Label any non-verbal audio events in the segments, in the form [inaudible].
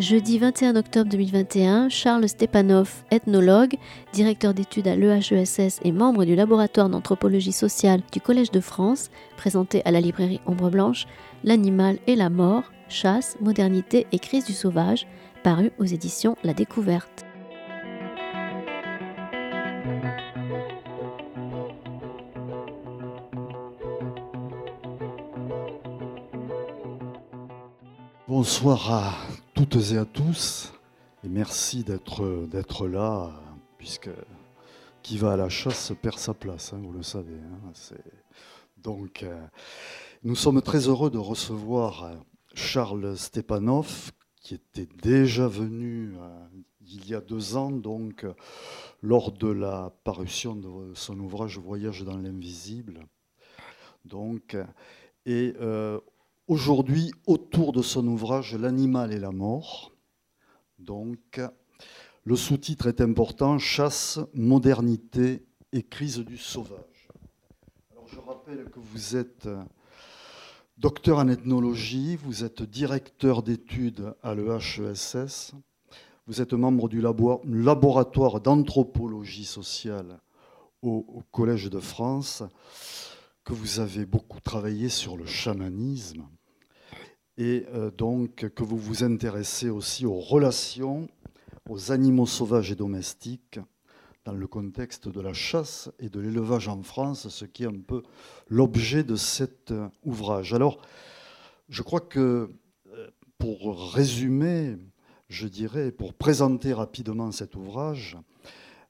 Jeudi 21 octobre 2021, Charles Stepanov, ethnologue, directeur d'études à l'EHESS et membre du laboratoire d'anthropologie sociale du Collège de France, présentait à la librairie Ombre Blanche L'animal et la mort, chasse, modernité et crise du sauvage, paru aux éditions La Découverte. Bonsoir toutes et à tous, et merci d'être là, puisque qui va à la chasse perd sa place, hein, vous le savez. Hein, donc, euh, nous sommes très heureux de recevoir euh, Charles Stepanov, qui était déjà venu euh, il y a deux ans, donc lors de la parution de son ouvrage Voyage dans l'invisible. Donc, et aujourd'hui autour de son ouvrage L'animal et la mort. Donc, le sous-titre est important Chasse, modernité et crise du sauvage. Alors, je rappelle que vous êtes docteur en ethnologie, vous êtes directeur d'études à l'EHESS, vous êtes membre du laboratoire d'anthropologie sociale au Collège de France que vous avez beaucoup travaillé sur le chamanisme et euh, donc que vous vous intéressez aussi aux relations aux animaux sauvages et domestiques dans le contexte de la chasse et de l'élevage en France, ce qui est un peu l'objet de cet euh, ouvrage. Alors, je crois que euh, pour résumer, je dirais, pour présenter rapidement cet ouvrage,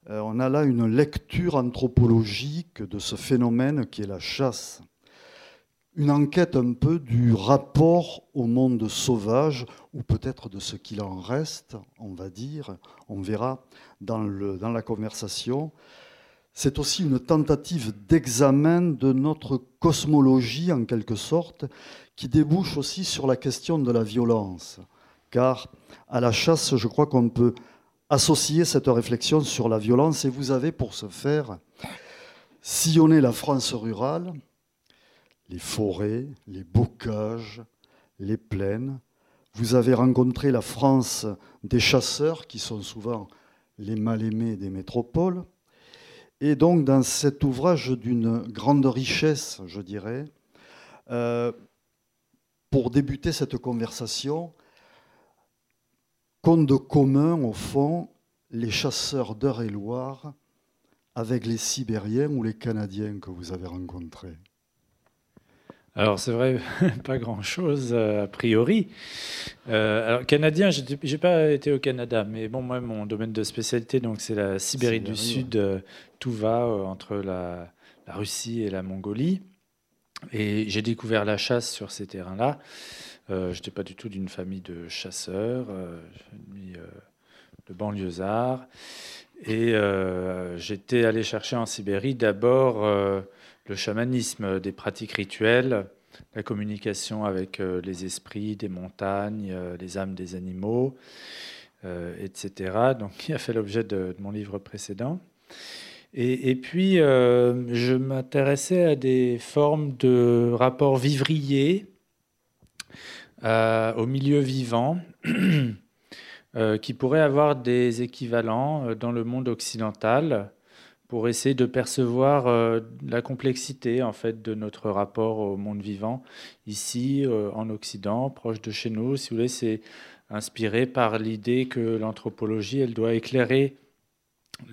on a là une lecture anthropologique de ce phénomène qui est la chasse. Une enquête un peu du rapport au monde sauvage, ou peut-être de ce qu'il en reste, on va dire, on verra dans, dans la conversation. C'est aussi une tentative d'examen de notre cosmologie, en quelque sorte, qui débouche aussi sur la question de la violence. Car à la chasse, je crois qu'on peut associer cette réflexion sur la violence. Et vous avez pour ce faire sillonné la France rurale, les forêts, les bocages, les plaines. Vous avez rencontré la France des chasseurs, qui sont souvent les mal-aimés des métropoles. Et donc, dans cet ouvrage d'une grande richesse, je dirais, euh, pour débuter cette conversation, de commun, au fond, les chasseurs d'Eure-et-Loire avec les Sibériens ou les Canadiens que vous avez rencontrés alors c'est vrai, [laughs] pas grand-chose euh, a priori. Euh, alors canadien, j'ai pas été au Canada, mais bon moi mon domaine de spécialité donc c'est la Sibérie du Sud, euh, tout va entre la, la, Russie et la Mongolie, et j'ai découvert la chasse sur ces terrains-là. Euh, je n'étais pas du tout d'une famille de chasseurs, euh, euh, de banlieusards. Et j'étais allé chercher en Sibérie d'abord le chamanisme, des pratiques rituelles, la communication avec les esprits des montagnes, les âmes des animaux, etc. Donc, qui a fait l'objet de, mon livre précédent. Et puis, je m'intéressais à des formes de rapports vivriers euh, au milieu vivant [clears throat] euh, qui pourrait avoir des équivalents euh, dans le monde occidental pour essayer de percevoir la complexité en fait de notre rapport au monde vivant ici en Occident, proche de chez nous. Si vous voulez, c'est inspiré par l'idée que l'anthropologie, elle doit éclairer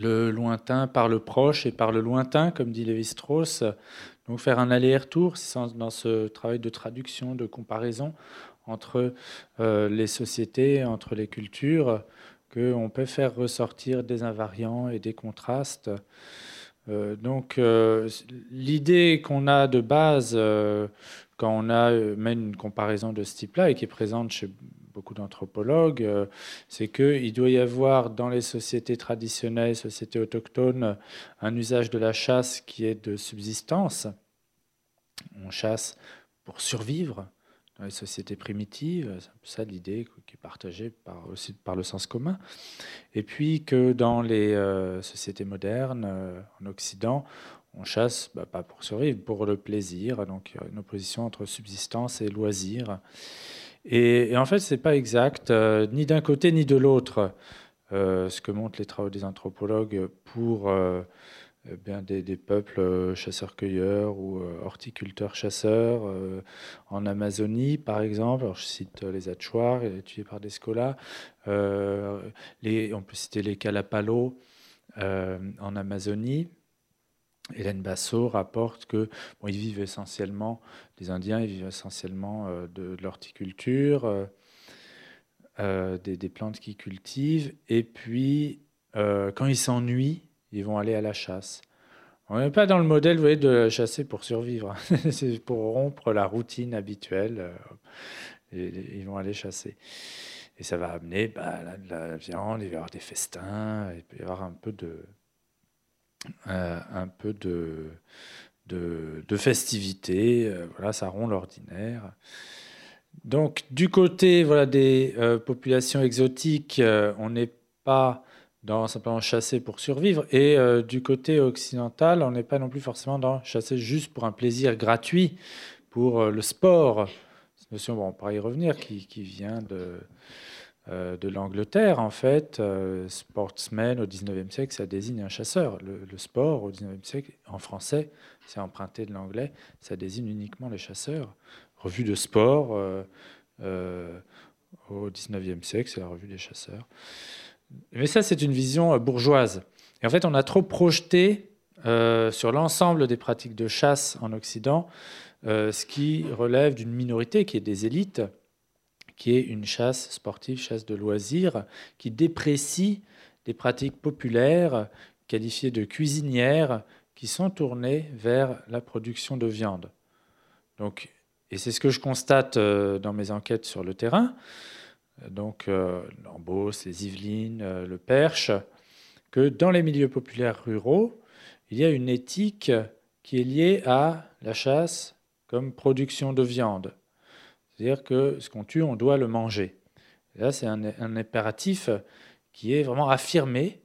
le lointain par le proche et par le lointain, comme dit Lévi-Strauss. Donc faire un aller-retour dans ce travail de traduction, de comparaison entre euh, les sociétés, entre les cultures, qu'on peut faire ressortir des invariants et des contrastes. Euh, donc euh, l'idée qu'on a de base quand on a une comparaison de ce type-là et qui est présente chez beaucoup d'anthropologues, c'est qu'il doit y avoir dans les sociétés traditionnelles, sociétés autochtones, un usage de la chasse qui est de subsistance. On chasse pour survivre, dans les sociétés primitives, c'est ça l'idée qui est partagée par, aussi par le sens commun. Et puis que dans les euh, sociétés modernes, euh, en Occident, on chasse bah, pas pour survivre, pour le plaisir. Donc une opposition entre subsistance et loisir. Et, en fait, c'est pas exact, ni d'un côté ni de l'autre. ce que montrent les travaux des anthropologues pour eh bien, des, peuples euh, chasseurs-cueilleurs ou euh, horticulteurs-chasseurs euh, en Amazonie, par exemple. je cite les Achuar, étudiés par Descola. on peut citer les Calapalo en Amazonie. Hélène Basso rapporte que ils vivent essentiellement, les Indiens, vivent essentiellement de, l'horticulture, des, plantes qu'ils cultivent. Et puis, quand ils s'ennuient, ils vont aller à la chasse. On n'est pas dans le modèle vous voyez, de chasser pour survivre. [laughs] c'est pour rompre la routine habituelle. Euh, ils vont aller chasser. Et ça va amener bah, la, viande, il va y avoir des festins, il peut y avoir un peu de, euh, un peu de, de, de festivité. Euh, voilà, ça rompt l'ordinaire. Donc, du côté voilà, des populations exotiques, on n'est pas dans simplement chasser pour survivre. Et euh, du côté occidental, on n'est pas non plus forcément dans chasser juste pour un plaisir gratuit, pour euh, le sport. Cette notion, bon, on pourra y revenir, qui, vient de, euh, de l'Angleterre, en fait. sportsman au 19e siècle, ça désigne un chasseur. Le, le sport au 19e siècle, en français, c'est emprunté de l'anglais, ça désigne uniquement les chasseurs. Revue de sport au 19e siècle, c'est la revue des chasseurs. Mais ça, c'est une vision euh, bourgeoise. Et en fait, on a trop projeté euh, sur l'ensemble des pratiques de chasse en Occident euh, ce qui relève d'une minorité qui est des élites, qui est une chasse sportive, chasse de loisirs, qui déprécie des pratiques populaires qualifiées de cuisinières qui sont tournées vers la production de viande. Donc, et c'est ce que je constate dans mes enquêtes sur le terrain donc euh, l'Ambos, les Yvelines, euh, le Perche, que dans les milieux populaires ruraux, il y a une éthique qui est liée à la chasse comme production de viande. C'est-à-dire que ce qu'on tue, on doit le manger. là, c'est un, un, impératif qui est vraiment affirmé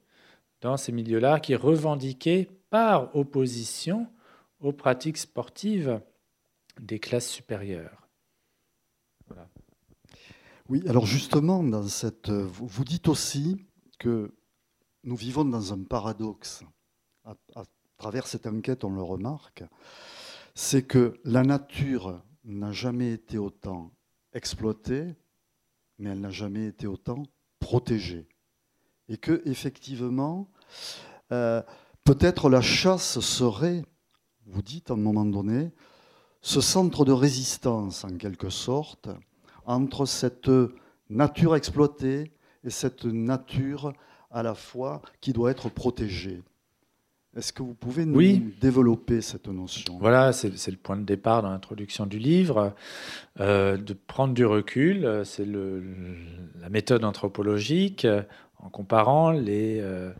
dans ces milieux-là, qui est revendiqué par opposition aux pratiques sportives des classes supérieures. Oui, alors justement, dans cette, vous dites aussi que nous vivons dans un paradoxe. À, travers cette enquête, on le remarque, c'est que la nature n'a jamais été autant exploitée, mais elle n'a jamais été autant protégée. Et que, effectivement, euh, peut-être la chasse serait, vous dites à un moment donné, ce centre de résistance, en quelque sorte, entre cette nature exploitée et cette nature à la fois qui doit être protégée. Est-ce que vous pouvez nous développer cette notion? Voilà, c'est le point de départ dans l'introduction du livre, euh, de prendre du recul. C'est la méthode anthropologique en comparant les euh,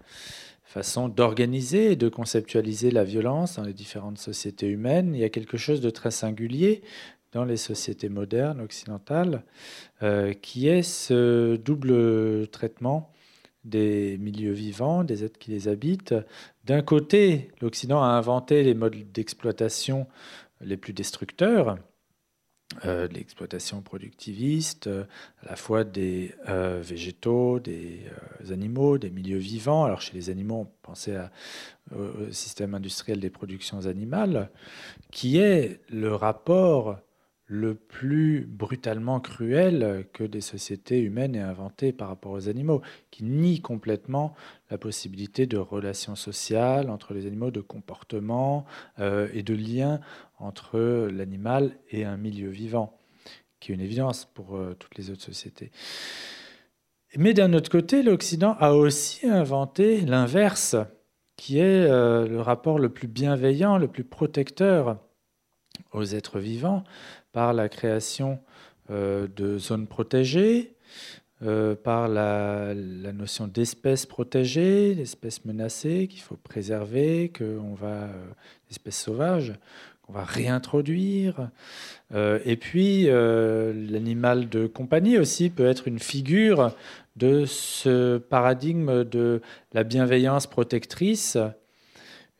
façons d'organiser et de conceptualiser la violence dans les différentes sociétés humaines. Il y a quelque chose de très singulier dans les sociétés modernes occidentales, euh, qui est ce double traitement des milieux vivants, des êtres qui les habitent. D'un côté, l'Occident a inventé les modes d'exploitation les plus destructeurs, euh, l'exploitation productiviste, euh, à la fois des végétaux, des animaux, des milieux vivants. Alors chez les animaux, on pensait au système industriel des productions animales, qui est le rapport le plus brutalement cruel que des sociétés humaines aient inventé par rapport aux animaux, qui nie complètement la possibilité de relations sociales entre les animaux, de comportement euh, et de lien entre l'animal et un milieu vivant, qui est une évidence pour euh, toutes les autres sociétés. Mais d'un autre côté, l'Occident a aussi inventé l'inverse, qui est euh, le rapport le plus bienveillant, le plus protecteur aux êtres vivants, par la création euh, de zones protégées, euh, par la, notion d'espèces protégées, d'espèces menacées qu'il faut préserver, qu'on va, euh, espèces sauvages, qu'on va réintroduire. et puis, l'animal de compagnie aussi peut être une figure de ce paradigme de la bienveillance protectrice,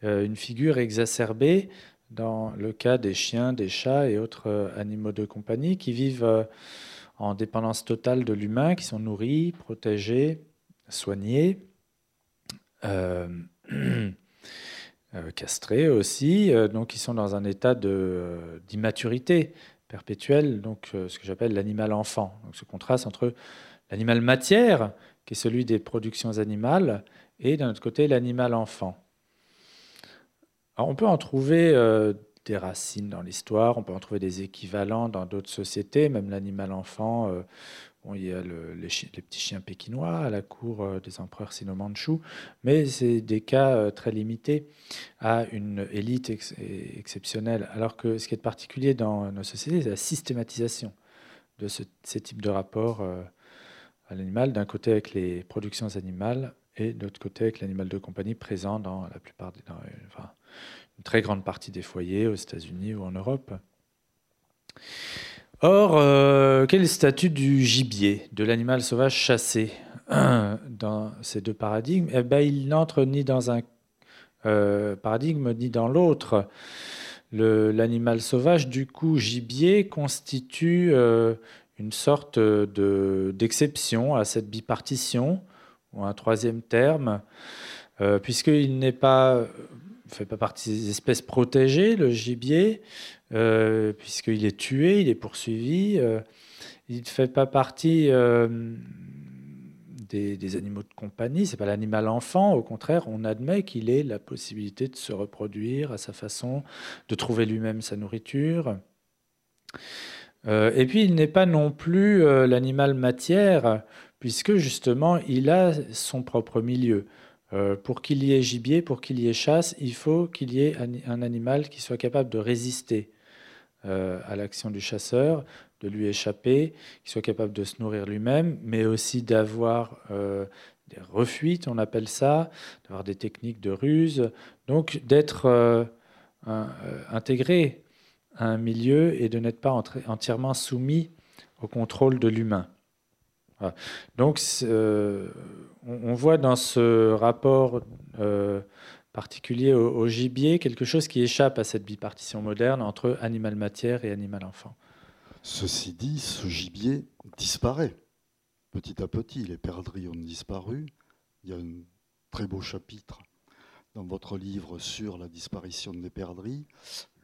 une figure exacerbée dans le cas des chiens, des chats et autres euh, animaux de compagnie qui vivent euh, en dépendance totale de l'humain, qui sont nourris, protégés, soignés, euh, [clears throat] castrés aussi, donc ils sont dans un état d'immaturité perpétuelle, donc ce que j'appelle l'animal enfant. Donc ce contraste entre l'animal matière, qui est celui des productions animales, et d'un autre côté l'animal enfant. On peut en trouver euh, des racines dans l'histoire, on peut en trouver des équivalents dans d'autres sociétés, même l'animal enfant. Euh, il y a les, petits chiens pékinois à la cour euh, des empereurs sino-mandchous, mais c'est des cas très limités à une élite exceptionnelle. Alors que ce qui est particulier dans nos sociétés, c'est la systématisation de ces types de rapports à l'animal, d'un côté avec les productions animales et de l'autre côté avec l'animal de compagnie présent dans la plupart des, très grande partie des foyers aux États-Unis ou en Europe. Or, euh, quel est le statut du gibier, de l'animal sauvage chassé [clears throat] dans ces deux paradigmes? Eh ben, Il n'entre ni dans un euh, paradigme ni dans l'autre. L'animal sauvage, du coup, gibier, constitue euh, une sorte d'exception à cette bipartition, ou un troisième terme, puisqu'il n'est pas fait pas partie des espèces protégées, le gibier, euh, puisqu'il est tué, il est poursuivi. Euh, il ne fait pas partie des, animaux de compagnie, c'est pas l'animal enfant, au contraire, on admet qu'il ait la possibilité de se reproduire à sa façon, de trouver lui-même sa nourriture. Euh, et puis il n'est pas non plus euh, l'animal matière, puisque justement il a son propre milieu. Euh, pour qu'il y ait gibier, pour qu'il y ait chasse, il faut qu'il y ait un, animal qui soit capable de résister à l'action du chasseur, de lui échapper, qui soit capable de se nourrir lui-même, mais aussi d'avoir des refuites, on appelle ça, d'avoir des techniques de ruse, donc d'être intégré un milieu et de n'être pas entièrement soumis au contrôle de l'humain. Donc, euh, on, voit dans ce rapport euh, particulier au, gibier quelque chose qui échappe à cette bipartition moderne entre animal-matière et animal-enfant. Ceci dit, ce gibier disparaît petit à petit. Les perdrix ont disparu. Il y a un très beau chapitre dans votre livre sur la disparition des perdrix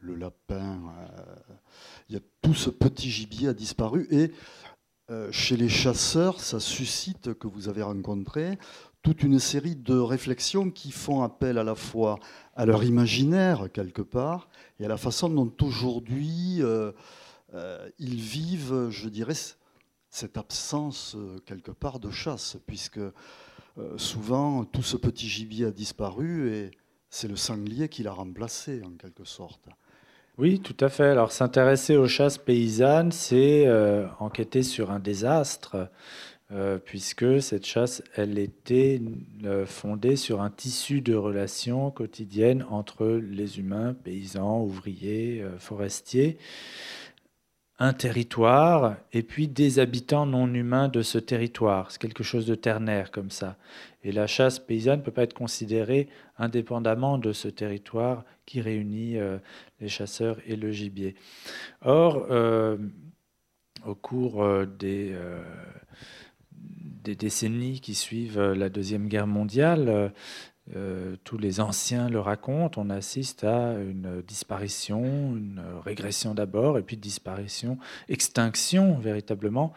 le lapin, euh, il y a tout ce petit gibier a disparu. Et euh, chez les chasseurs, ça suscite, que vous avez rencontré, toute une série de réflexions qui font appel à la fois à leur imaginaire, quelque part, et à la façon dont aujourd'hui euh, ils vivent, je dirais, cette absence, quelque part, de chasse, puisque souvent tout ce petit gibier a disparu et c'est le sanglier qui l'a remplacé, en quelque sorte. Oui, tout à fait. Alors s'intéresser aux chasses paysannes, c'est euh, enquêter sur un désastre, euh, puisque cette chasse, elle était euh, fondée sur un tissu de relations quotidiennes entre les humains, paysans, ouvriers, forestiers un territoire et puis des habitants non humains de ce territoire. C'est quelque chose de ternaire comme ça. Et la chasse paysanne ne peut pas être considérée indépendamment de ce territoire qui réunit euh, les chasseurs et le gibier. Or, euh, au cours euh, des, des, décennies qui suivent la Deuxième Guerre mondiale, euh, tous les anciens le racontent, on assiste à une disparition, une régression d'abord, et puis disparition, extinction véritablement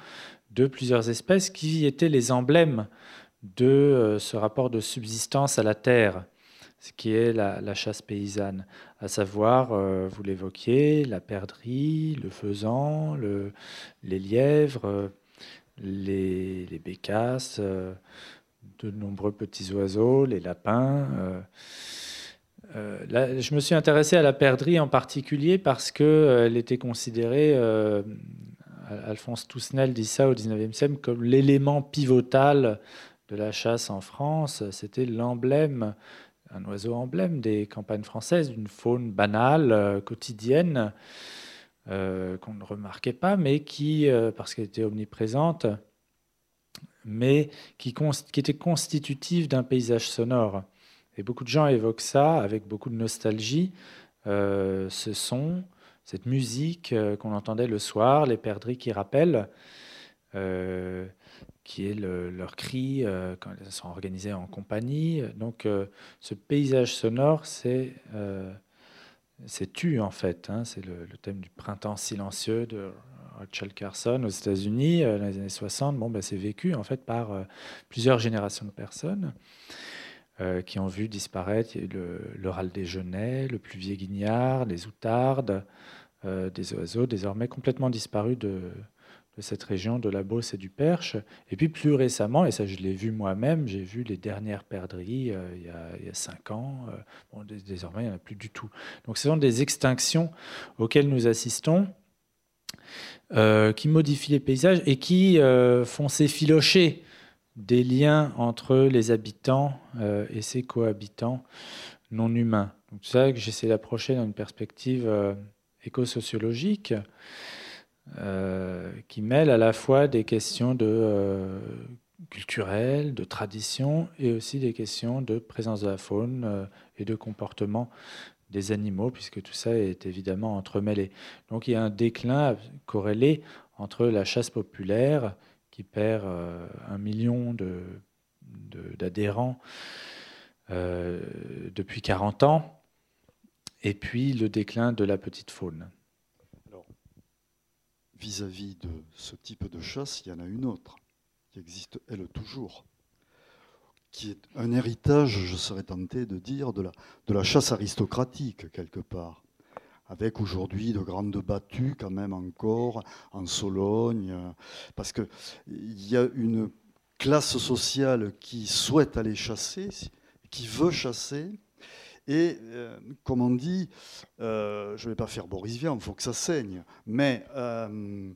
de plusieurs espèces qui étaient les emblèmes de euh, ce rapport de subsistance à la terre, ce qui est la, chasse paysanne, à savoir, euh, vous l'évoquiez, la perdrix, le faisan, les lièvres, les, les bécasses de nombreux petits oiseaux, les lapins. Euh, euh, je me suis intéressé à la perdrix en particulier parce qu'elle euh, était considérée, Alphonse Tousnel dit ça au XIXe siècle, comme l'élément pivotal de la chasse en France. C'était l'emblème, un oiseau emblème des campagnes françaises, d'une faune banale, quotidienne, qu'on ne remarquait pas, mais qui, parce qu'elle était omniprésente, mais qui, était constitutive d'un paysage sonore. Et beaucoup de gens évoquent ça avec beaucoup de nostalgie, euh, ce son, cette musique euh, qu'on entendait le soir, les perdrix qui rappellent. qui est leur cri quand elles sont organisées en compagnie. Donc ce paysage sonore, c'est c'est tu en fait. Hein. c'est le, thème du printemps silencieux de Rachel Carson aux États-Unis dans les années 60. Bon, ben, c'est vécu en fait par plusieurs générations de personnes. Euh, qui ont vu disparaître le, le râle des genêts, le pluvier guignard, les outardes, euh, des oiseaux désormais complètement disparus de, cette région de la Beauce et du Perche. Et puis plus récemment, et ça je l'ai vu moi-même, j'ai vu les dernières perdrix euh, il, y a, cinq ans. bon, désormais, il n'y en a plus du tout. Donc ce sont des extinctions auxquelles nous assistons. Qui modifient les paysages et qui font s'effilocher des liens entre les habitants euh, et ses cohabitants non humains. C'est ça que j'essaie d'approcher dans une perspective euh, éco-sociologique euh, qui mêle à la fois des questions de, culturelles, de tradition et aussi des questions de présence de la faune et de comportement des animaux, puisque tout ça est évidemment entremêlé. Donc il y a un déclin corrélé entre la chasse populaire qui perd euh, un million d'adhérents euh, depuis 40 ans, et puis le déclin de la petite faune. vis-à-vis de ce type de chasse, il y en a une autre, qui existe elle toujours, qui est un héritage, je serais tenté de dire, de la, chasse aristocratique, quelque part. Avec aujourd'hui de grandes battues quand même encore en Sologne, parce qu'il y a une classe sociale qui souhaite aller chasser, qui veut chasser, et euh, comme on dit, euh, je ne vais pas faire Boris Vian, il faut que ça saigne, mais euh,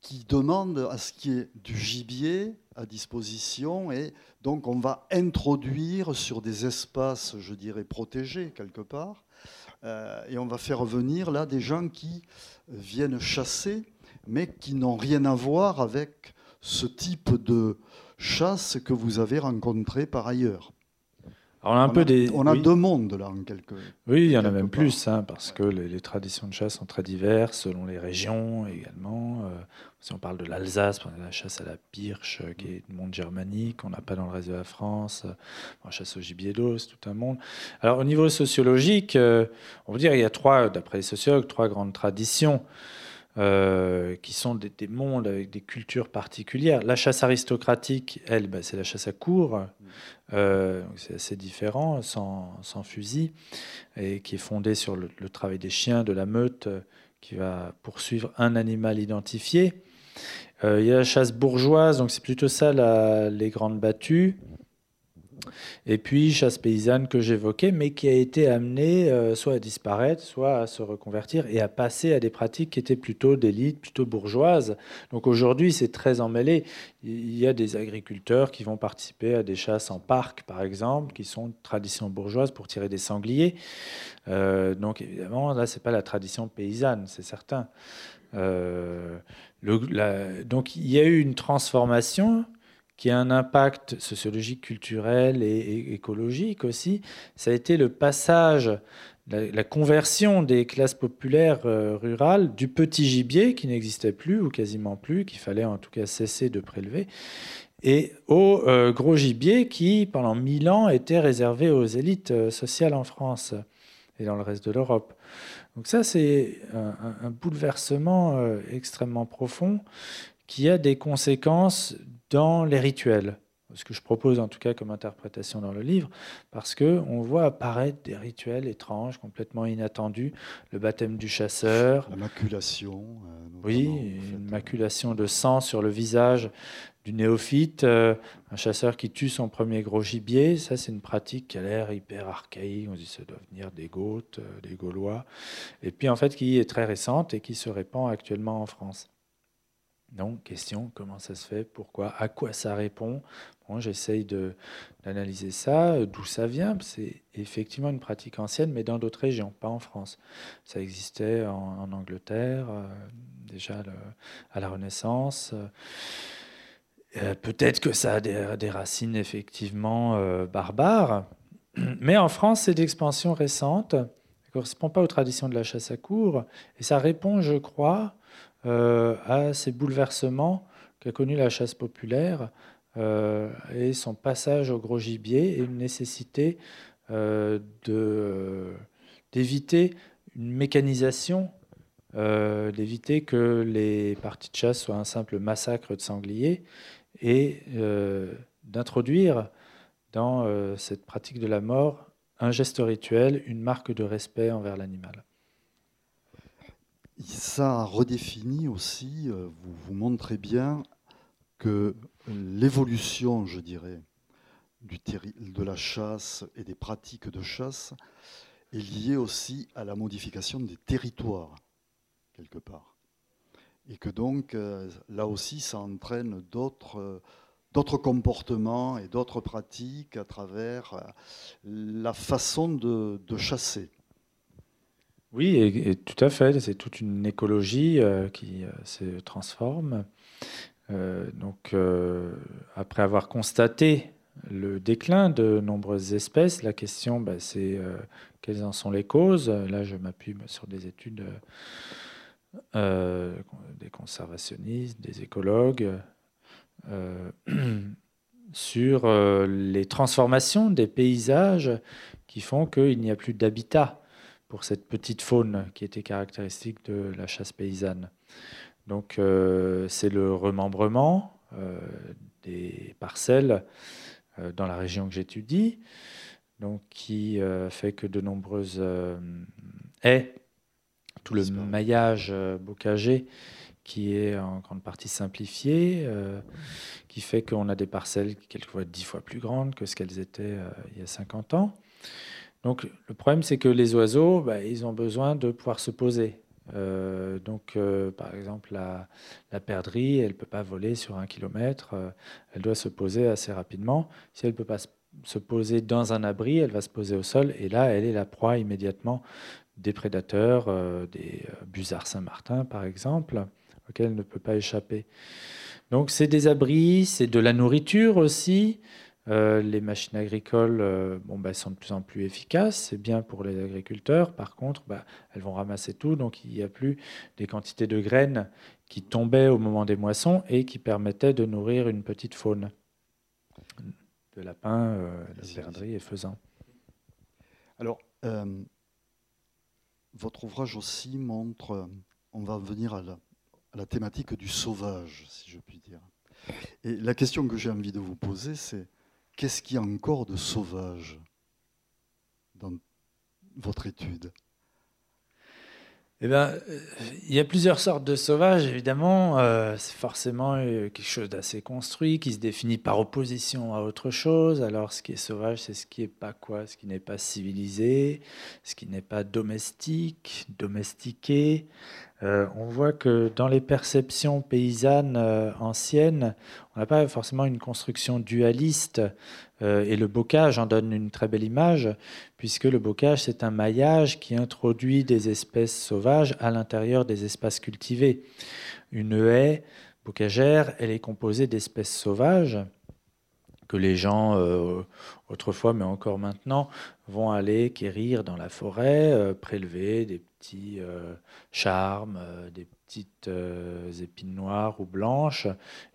qui demande à ce qu'il y ait du gibier à disposition, et donc on va introduire sur des espaces, je dirais, protégés quelque part, euh, et on va faire venir là des gens qui viennent chasser, mais qui n'ont rien à voir avec ce type de chasse que vous avez rencontré par ailleurs on a un peu des. On a deux mondes là, en quelque. Oui, il y en a même plus, hein, parce que les, traditions de chasse sont très diverses selon les régions également. Euh, si on parle de l'Alsace, la chasse à la pirche, euh, qui est du monde germanique, qu'on n'a pas dans le reste de la France. la chasse au gibier d'eau, c'est tout un monde. Alors, au niveau sociologique, euh, on peut dire qu'il y a trois, d'après les sociologues, trois grandes traditions. Euh, qui sont des, mondes avec des cultures particulières. La chasse aristocratique, elle, bah, c'est la chasse à cour, euh, c'est assez différent, sans, fusil, et qui est fondée sur le, travail des chiens, de la meute, euh, qui va poursuivre un animal identifié. il y a la chasse bourgeoise, donc c'est plutôt ça les grandes battues. Et puis chasse paysanne que j'évoquais, mais qui a été amenée euh, soit à disparaître, soit à se reconvertir et à passer à des pratiques qui étaient plutôt d'élite, plutôt bourgeoises. Donc aujourd'hui, c'est très emmêlé. Il y a des agriculteurs qui vont participer à des chasses en parc, par exemple, qui sont de tradition bourgeoise pour tirer des sangliers. Euh, donc évidemment, là, c'est pas la tradition paysanne, c'est certain. Euh, donc il y a eu une transformation qui a un impact sociologique, culturel et, écologique aussi, ça a été le passage, la, conversion des classes populaires euh, rurales du petit gibier qui n'existait plus ou quasiment plus, qu'il fallait en tout cas cesser de prélever, et au euh, gros gibier qui, pendant mille ans, était réservé aux élites euh, sociales en France et dans le reste de l'Europe. Donc ça, c'est un, un, bouleversement extrêmement profond qui a des conséquences dans les rituels, ce que je propose en tout cas comme interprétation dans le livre, parce que on voit apparaître des rituels étranges, complètement inattendus, le baptême du chasseur, la maculation, euh, oui, une maculation de sang sur le visage du néophyte, euh, un chasseur qui tue son premier gros gibier, ça c'est une pratique qui a l'air hyper archaïque, on dit ça doit venir des Goths, euh, des Gaulois, et puis en fait qui est très récente et qui se répand actuellement en France. Donc, question, comment ça se fait? Pourquoi? À quoi ça répond? Bon, J'essaye d'analyser ça, d'où ça vient. C'est effectivement une pratique ancienne, mais dans d'autres régions, pas en France. Ça existait en, Angleterre, euh, déjà à la Renaissance. Euh, peut-être que ça a des, racines effectivement euh, barbares, [clears throat] mais en France, c'est d'expansion récente. Ça ne correspond pas aux traditions de la chasse à cour, et ça répond, je crois, euh, à ces bouleversements qu'a connu la chasse populaire et son passage au gros gibier et une nécessité d'éviter une mécanisation, d'éviter que les parties de chasse soient un simple massacre de sangliers et d'introduire dans euh, cette pratique de la mort un geste rituel, une marque de respect envers l'animal. Ça redéfinit aussi, euh, vous, montrez bien que l'évolution, je dirais, de la chasse et des pratiques de chasse est liée aussi à la modification des territoires, quelque part. Et que donc, euh, là aussi, ça entraîne d'autres d'autres comportements et d'autres pratiques à travers euh, la façon de, chasser. Oui, et, tout à fait. C'est toute une écologie euh, qui euh, se transforme. donc, après avoir constaté le déclin de nombreuses espèces, la question, bah, c'est quelles en sont les causes. Là, je m'appuie sur des études des conservationnistes, des écologues, euh, [clears throat] sur euh, les transformations des paysages qui font qu'il n'y a plus d'habitat pour cette petite faune qui était caractéristique de la chasse paysanne. Donc euh, c'est le remembrement des parcelles dans la région que j'étudie, donc qui fait que de nombreuses haies, tout le maillage bocager qui est en grande partie simplifié, euh, qui fait qu'on a des parcelles quelquefois dix fois plus grandes que ce qu'elles étaient euh, il y a 50 ans. Donc le problème, c'est que les oiseaux, bah, ils ont besoin de pouvoir se poser. Euh, donc, par exemple, la, perdrix, elle ne peut pas voler sur un kilomètre, elle doit se poser assez rapidement. Si elle ne peut pas se poser dans un abri, elle va se poser au sol, et là, elle est la proie immédiatement des prédateurs, des busards Saint-Martin, par exemple auquel elle ne peut pas échapper. Donc c'est des abris, c'est de la nourriture aussi. Euh, les machines agricoles euh, bon, bah, sont de plus en plus efficaces, c'est bien pour les agriculteurs. Par contre, bah, elles vont ramasser tout, donc il n'y a plus des quantités de graines qui tombaient au moment des moissons et qui permettaient de nourrir une petite faune de lapins, euh, de perdrix et faisans. Alors, votre ouvrage aussi montre, on va venir à la, la thématique du sauvage, si je puis dire. Et la question que j'ai envie de vous poser, c'est qu'est-ce qu'il y a encore de sauvage dans votre étude? Eh ben, il y a plusieurs sortes de sauvages, évidemment. Euh, c'est forcément euh, quelque chose d'assez construit, qui se définit par opposition à autre chose. Alors, ce qui est sauvage, c'est ce qui n'est pas quoi Ce qui n'est pas civilisé, ce qui n'est pas domestique, domestiqué. Euh, on voit que dans les perceptions paysannes euh, anciennes, on n'a pas forcément une construction dualiste, euh, et le bocage en donne une très belle image, puisque le bocage, c'est un maillage qui introduit des espèces sauvages à l'intérieur des espaces cultivés. Une haie bocagère, elle est composée d'espèces sauvages que les gens, autrefois, mais encore maintenant, vont aller quérir dans la forêt, prélever des petits euh, charmes, euh, des petites euh, épines noires ou blanches,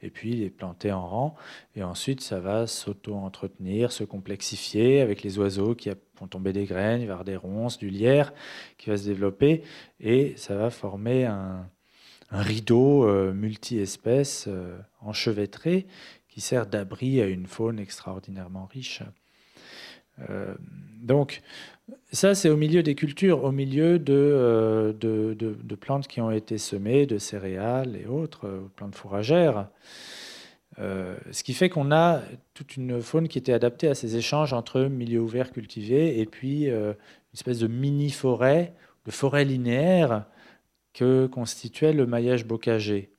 et puis les planter en rang. Et ensuite, ça va s'auto-entretenir, se complexifier avec les oiseaux qui font tomber des graines, il va y avoir des ronces, du lierre qui va se développer, et ça va former un, rideau multi-espèces enchevêtré sert d'abri à une faune extraordinairement riche. donc, ça, c'est au milieu des cultures, au milieu euh, de, de, plantes qui ont été semées, de céréales et autres, euh, plantes fourragères. Euh, ce qui fait qu'on a toute une faune qui était adaptée à ces échanges entre milieux ouverts cultivés et puis une espèce de mini-forêt, de forêt linéaire que constituait le maillage bocager.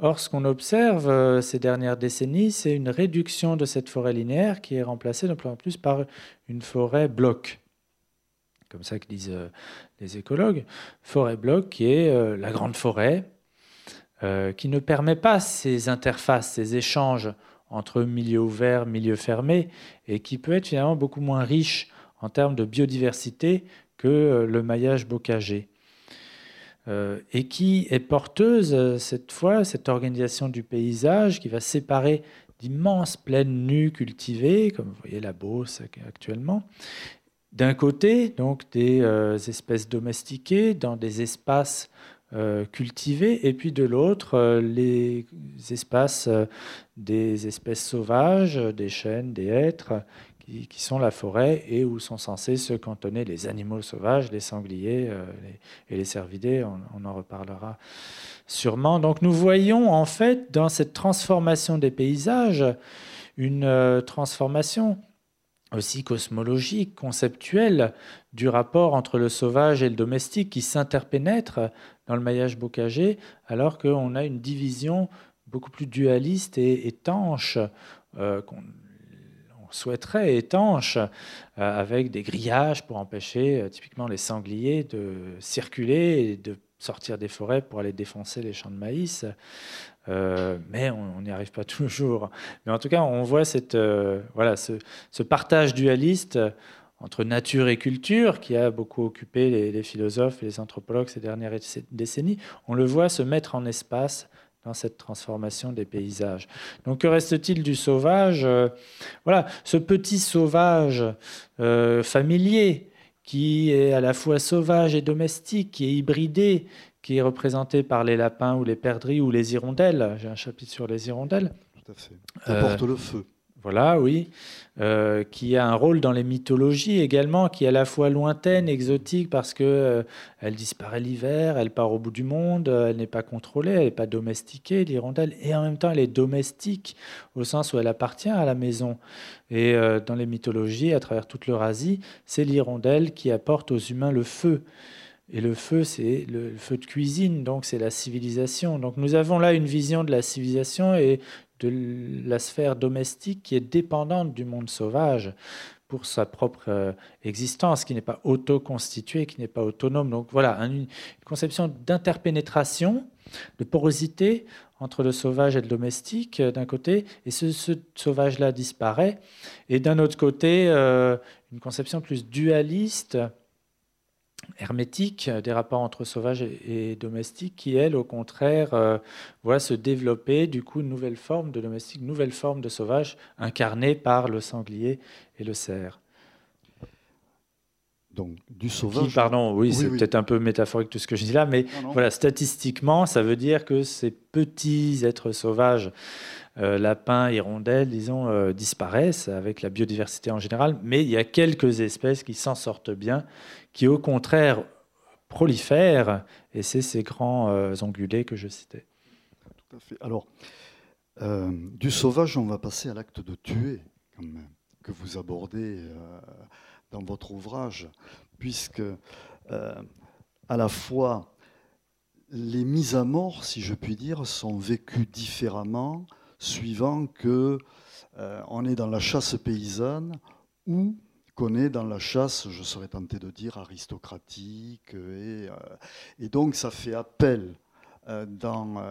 Or, ce qu'on observe ces dernières décennies, c'est une réduction de cette forêt linéaire qui est remplacée de plus en plus par une forêt bloc comme ça que disent euh, les écologues, forêt bloc qui est euh, la grande forêt, euh, qui ne permet pas ces interfaces, ces échanges entre milieu ouvert, milieu fermé, et qui peut être finalement beaucoup moins riche en termes de biodiversité que le maillage bocager. Et qui est porteuse cette fois, cette organisation du paysage qui va séparer d'immenses plaines nues cultivées, comme vous voyez la Beauce actuellement, d'un côté, donc des espèces domestiquées dans des espaces euh, cultivés, et puis de l'autre, euh, les espaces euh, des espèces sauvages, des chênes, des hêtres, qui, sont la forêt et où sont censés se cantonner les animaux sauvages, les sangliers et les cervidés. On, en reparlera sûrement. Donc nous voyons en fait dans cette transformation des paysages une transformation aussi cosmologique, conceptuelle, du rapport entre le sauvage et le domestique qui s'interpénètre dans le maillage bocager, alors qu'on a une division beaucoup plus dualiste et étanche, euh, souhaiterait étanche, euh, avec des grillages pour empêcher euh, typiquement les sangliers de circuler et de sortir des forêts pour aller défoncer les champs de maïs. mais on n'y arrive pas [laughs] toujours. Mais en tout cas, on voit cette, voilà, ce, ce, partage dualiste entre nature et culture, qui a beaucoup occupé les, philosophes et les anthropologues ces dernières décennies, on le voit se mettre en espace dans cette transformation des paysages. Donc que reste-t-il du sauvage? Euh, Voilà, ce petit sauvage euh, familier qui est à la fois sauvage et domestique, qui est hybridé, qui est représenté par les lapins ou les perdrix ou les hirondelles. J'ai un chapitre sur les hirondelles. Tout à fait. Ça porte le feu. Voilà, oui. Euh, qui a un rôle dans les mythologies également, qui est à la fois lointaine, exotique, parce que euh, elle disparaît l'hiver, elle part au bout du monde, elle n'est pas contrôlée, elle n'est pas domestiquée, l'hirondelle, et en même temps elle est domestique, au sens où elle appartient à la maison. Et euh, dans les mythologies, à travers toute l'Eurasie, c'est l'hirondelle qui apporte aux humains le feu. Et le feu, c'est le feu de cuisine, donc c'est la civilisation. Donc nous avons là une vision de la civilisation et de la sphère domestique qui est dépendante du monde sauvage pour sa propre euh, existence, qui n'est pas auto-constituée, qui n'est pas autonome. Donc voilà, une conception d'interpénétration, de porosité entre le sauvage et le domestique euh, d'un côté, et ce, sauvage-là disparaît, et d'un autre côté, euh, une conception plus dualiste hermétique des rapports entre sauvages et, domestiques qui, elle, au contraire, euh, voit se développer du coup une nouvelle forme de domestique, une nouvelle forme de sauvage incarnée par le sanglier et le cerf. Donc, du sauvage. pardon, oui, c'est peut-être un peu métaphorique tout ce que je dis là, mais voilà, statistiquement, ça veut dire que ces petits êtres sauvages euh, lapins, hirondelles, disons, euh, disparaissent avec la biodiversité en général, mais il y a quelques espèces qui s'en sortent bien, qui au contraire prolifèrent, et c'est ces grands euh, ongulés que je citais. Tout à fait. Alors, du sauvage, on va passer à l'acte de tuer, que vous abordez dans votre ouvrage, puisque à la fois les mises à mort, si je puis dire, sont vécues différemment suivant que euh, on est dans la chasse paysanne ou qu'on est dans la chasse, je serais tenté de dire, aristocratique. Et, euh, donc ça fait appel euh, dans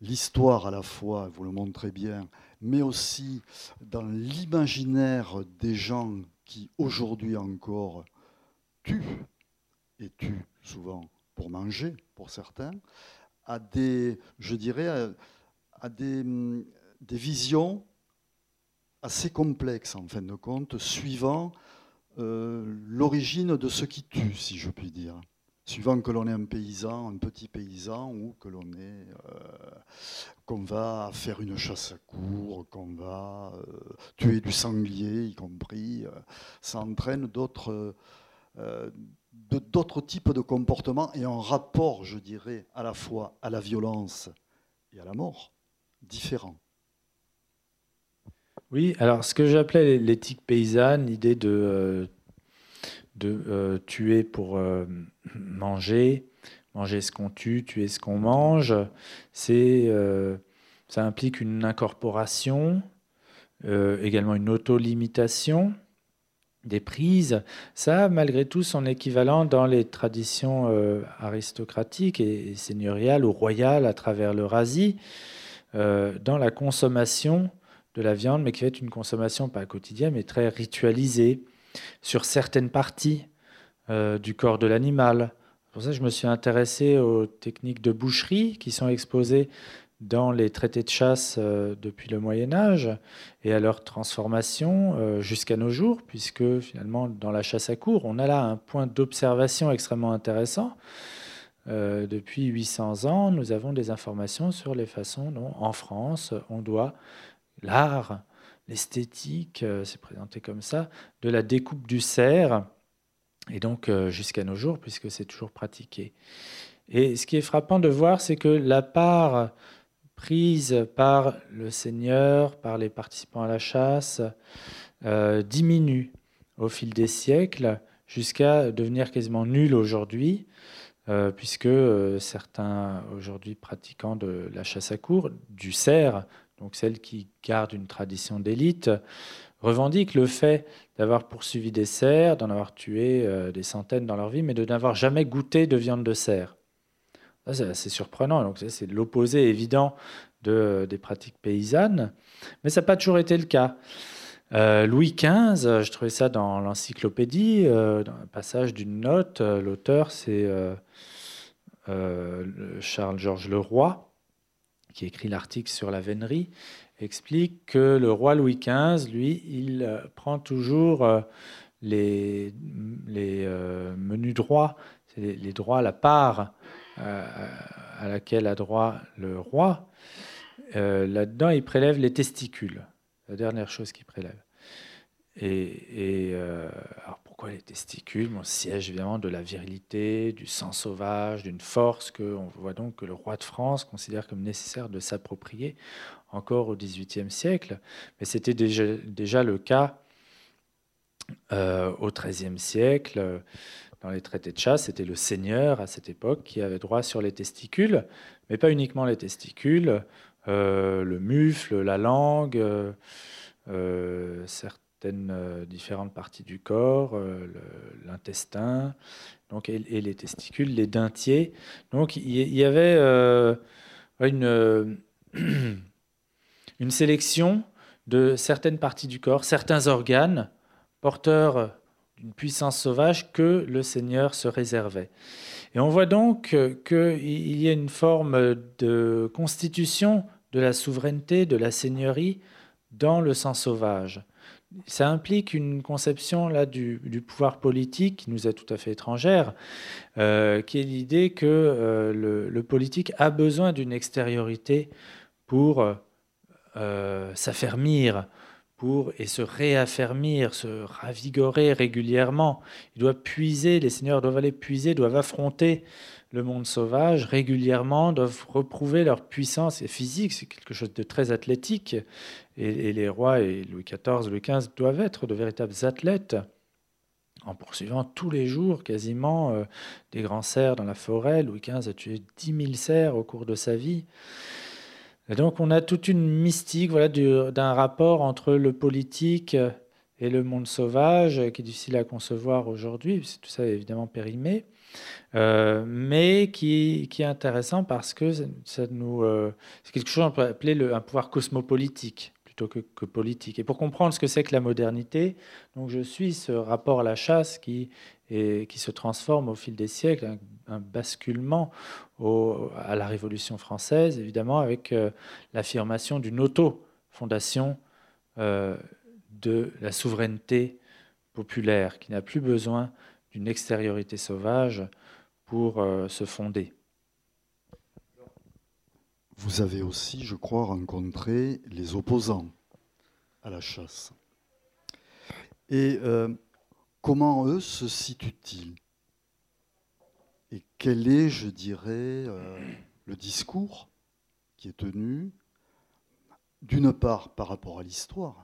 l'histoire à la fois, vous le montrez bien, mais aussi dans l'imaginaire des gens qui aujourd'hui encore tuent, et tuent souvent pour manger, pour certains, à des, je dirais, à des, hum, des visions assez complexes, en fin de compte, suivant euh, l'origine de ce qui tue, si je puis dire. Suivant que l'on est un paysan, un petit paysan, ou que l'on est, euh, qu'on va faire une chasse à cour, qu'on va euh, tuer du sanglier, y compris, ça entraîne d'autres, d'autres types de comportements et un rapport, je dirais, à la fois à la violence et à la mort différent. Oui, alors ce que j'appelais l'éthique paysanne, l'idée de, euh, euh, tuer pour euh, manger, manger ce qu'on tue, tuer ce qu'on mange, c'est, ça implique une incorporation, également une auto-limitation des prises. Ça a malgré tout son équivalent dans les traditions aristocratiques et, seigneuriales ou royales à travers l'Eurasie, dans la consommation de la viande, mais qui va être une consommation pas quotidienne, mais très ritualisée sur certaines parties euh, du corps de l'animal, Pour ça, je me suis intéressé aux techniques de boucherie qui sont exposées dans les traités de chasse euh, depuis le Moyen Âge et à leur transformation euh, jusqu'à nos jours, puisque finalement, dans la chasse à cour, on a là un point d'observation extrêmement intéressant. Depuis 800 ans, nous avons des informations sur les façons dont, en France, on doit l'art, l'esthétique, c'est présenté comme ça, de la découpe du cerf, et donc jusqu'à nos jours, puisque c'est toujours pratiqué. Et ce qui est frappant de voir, c'est que la part prise par le Seigneur, par les participants à la chasse, euh, diminue au fil des siècles jusqu'à devenir quasiment nulle aujourd'hui, euh, puisque euh, certains aujourd'hui pratiquants de la chasse à cour, du cerf, donc celle qui garde une tradition d'élite, revendiquent le fait d'avoir poursuivi des cerfs, d'en avoir tué des centaines dans leur vie, mais de n'avoir jamais goûté de viande de cerf c'est assez surprenant. Donc, c'est l'opposé évident de, des pratiques paysannes. Mais ça n'a pas toujours été le cas. Euh, Louis XV, je trouvais ça dans l'encyclopédie, euh, dans un passage d'une note. Euh, l'auteur, c'est Charles-Georges Leroy, qui écrit l'article sur la vénerie, explique que le roi Louis XV, lui, il prend toujours les, les menus droits, les, droits la part à laquelle a droit le roi, euh, là-dedans, il prélève les testicules, la dernière chose qu'il prélève. Et, euh, alors pourquoi les testicules Mon siège évidemment de la virilité, du sang sauvage, d'une force que on voit donc que le roi de France considère comme nécessaire de s'approprier encore au XVIIIe siècle. Mais c'était déjà, déjà, le cas euh, au XIIIe siècle dans les traités de chasse, c'était le seigneur à cette époque qui avait droit sur les testicules, mais pas uniquement les testicules, euh, le mufle, la langue, euh, euh, certaines différentes parties du corps, l'intestin, donc et, les testicules, les dentiers. Donc il y, avait une, [clears throat] une sélection de certaines parties du corps, certains organes porteurs d'une puissance sauvage que le Seigneur se réservait. Et on voit donc qu'il y a une forme de constitution de la souveraineté, de la seigneurie dans le sens sauvage. Ça implique une conception là du, pouvoir politique qui nous est tout à fait étrangère, euh, qui est l'idée que euh, le, politique a besoin d'une extériorité pour euh, s'affermir, pour et se réaffermir, se ravigorer régulièrement. Il doit puiser, les seigneurs doivent aller puiser, doivent affronter le monde sauvage régulièrement, doivent reprouver leur puissance physique, c'est quelque chose de très athlétique. Et, les rois, et Louis XIV, Louis XV, doivent être de véritables athlètes en poursuivant tous les jours quasiment euh, des grands cerfs dans la forêt. Louis XV a tué 10 000 cerfs au cours de sa vie. Et donc on a toute une mystique voilà, d'un rapport entre le politique et le monde sauvage qui est difficile à concevoir aujourd'hui, tout ça est évidemment périmé, euh, mais qui, est intéressant parce que ça nous, euh, c'est quelque chose qu'on peut appeler le, un pouvoir cosmopolitique plutôt que, que, politique. Et pour comprendre ce que c'est que la modernité, donc je suis ce rapport à la chasse qui, qui se transforme au fil des siècles, un basculement à la Révolution française, évidemment, avec euh, l'affirmation d'une auto-fondation de la souveraineté populaire, qui n'a plus besoin d'une extériorité sauvage pour euh, se fonder. Vous avez aussi, je crois, rencontré les opposants à la chasse. Et comment eux se situent-ils? Et quel est, je dirais, euh, le discours qui est tenu, d'une part par rapport à l'histoire,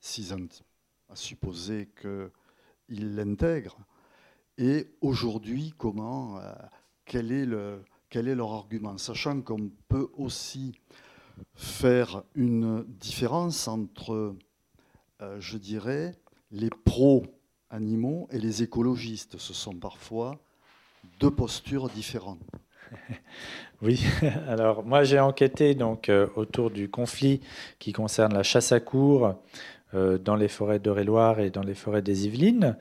s'ils à supposer qu'ils l'intègrent, et aujourd'hui, comment, euh, quel, est le, quel est leur argument, sachant qu'on peut aussi faire une différence entre, euh, je dirais, les pro-animaux et les écologistes. Ce sont parfois deux postures différentes. [laughs] Oui, [laughs] alors moi j'ai enquêté donc euh, autour du conflit qui concerne la chasse à cour euh, dans les forêts d'Eure-et-Loire et dans les forêts des Yvelines.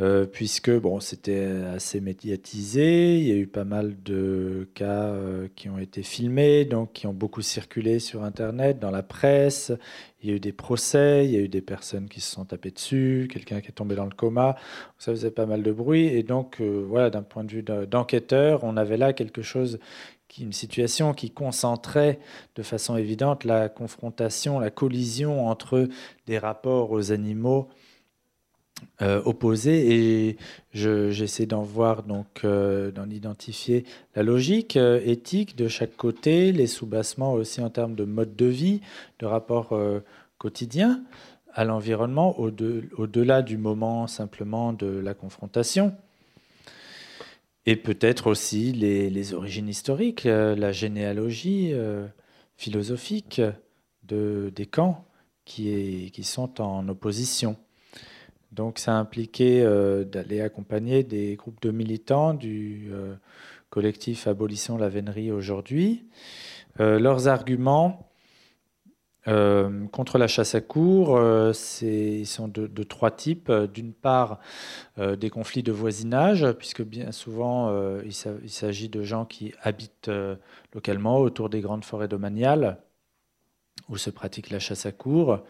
euh, puisque bon, c'était assez médiatisé. Il y a eu pas mal de cas euh, qui ont été filmés, donc qui ont beaucoup circulé sur Internet, dans la presse. Il y a eu des procès, il y a eu des personnes qui se sont tapées dessus, quelqu'un qui est tombé dans le coma. Ça faisait pas mal de bruit. Et donc, euh, voilà, d'un point de vue d'enquêteur, on avait là quelque chose une situation qui concentrait de façon évidente la confrontation, la collision entre des rapports aux animaux euh, opposés. Et j'essaie d'en voir donc euh, d'en identifier la logique euh, éthique de chaque côté, les soubassements aussi en termes de mode de vie, de rapport quotidien à l'environnement au-delà du moment simplement de la confrontation et peut-être aussi les, origines historiques, euh, la généalogie euh, philosophique de, des camps qui, qui, sont en opposition. Donc ça a impliqué euh, d'aller accompagner des groupes de militants du collectif Abolition la Vénerie aujourd'hui. leurs arguments euh, contre la chasse à cours, euh, ils sont de, trois types. D'une part, euh, des conflits de voisinage, puisque bien souvent, il s'agit de gens qui habitent localement autour des grandes forêts domaniales où se pratique la chasse à cours.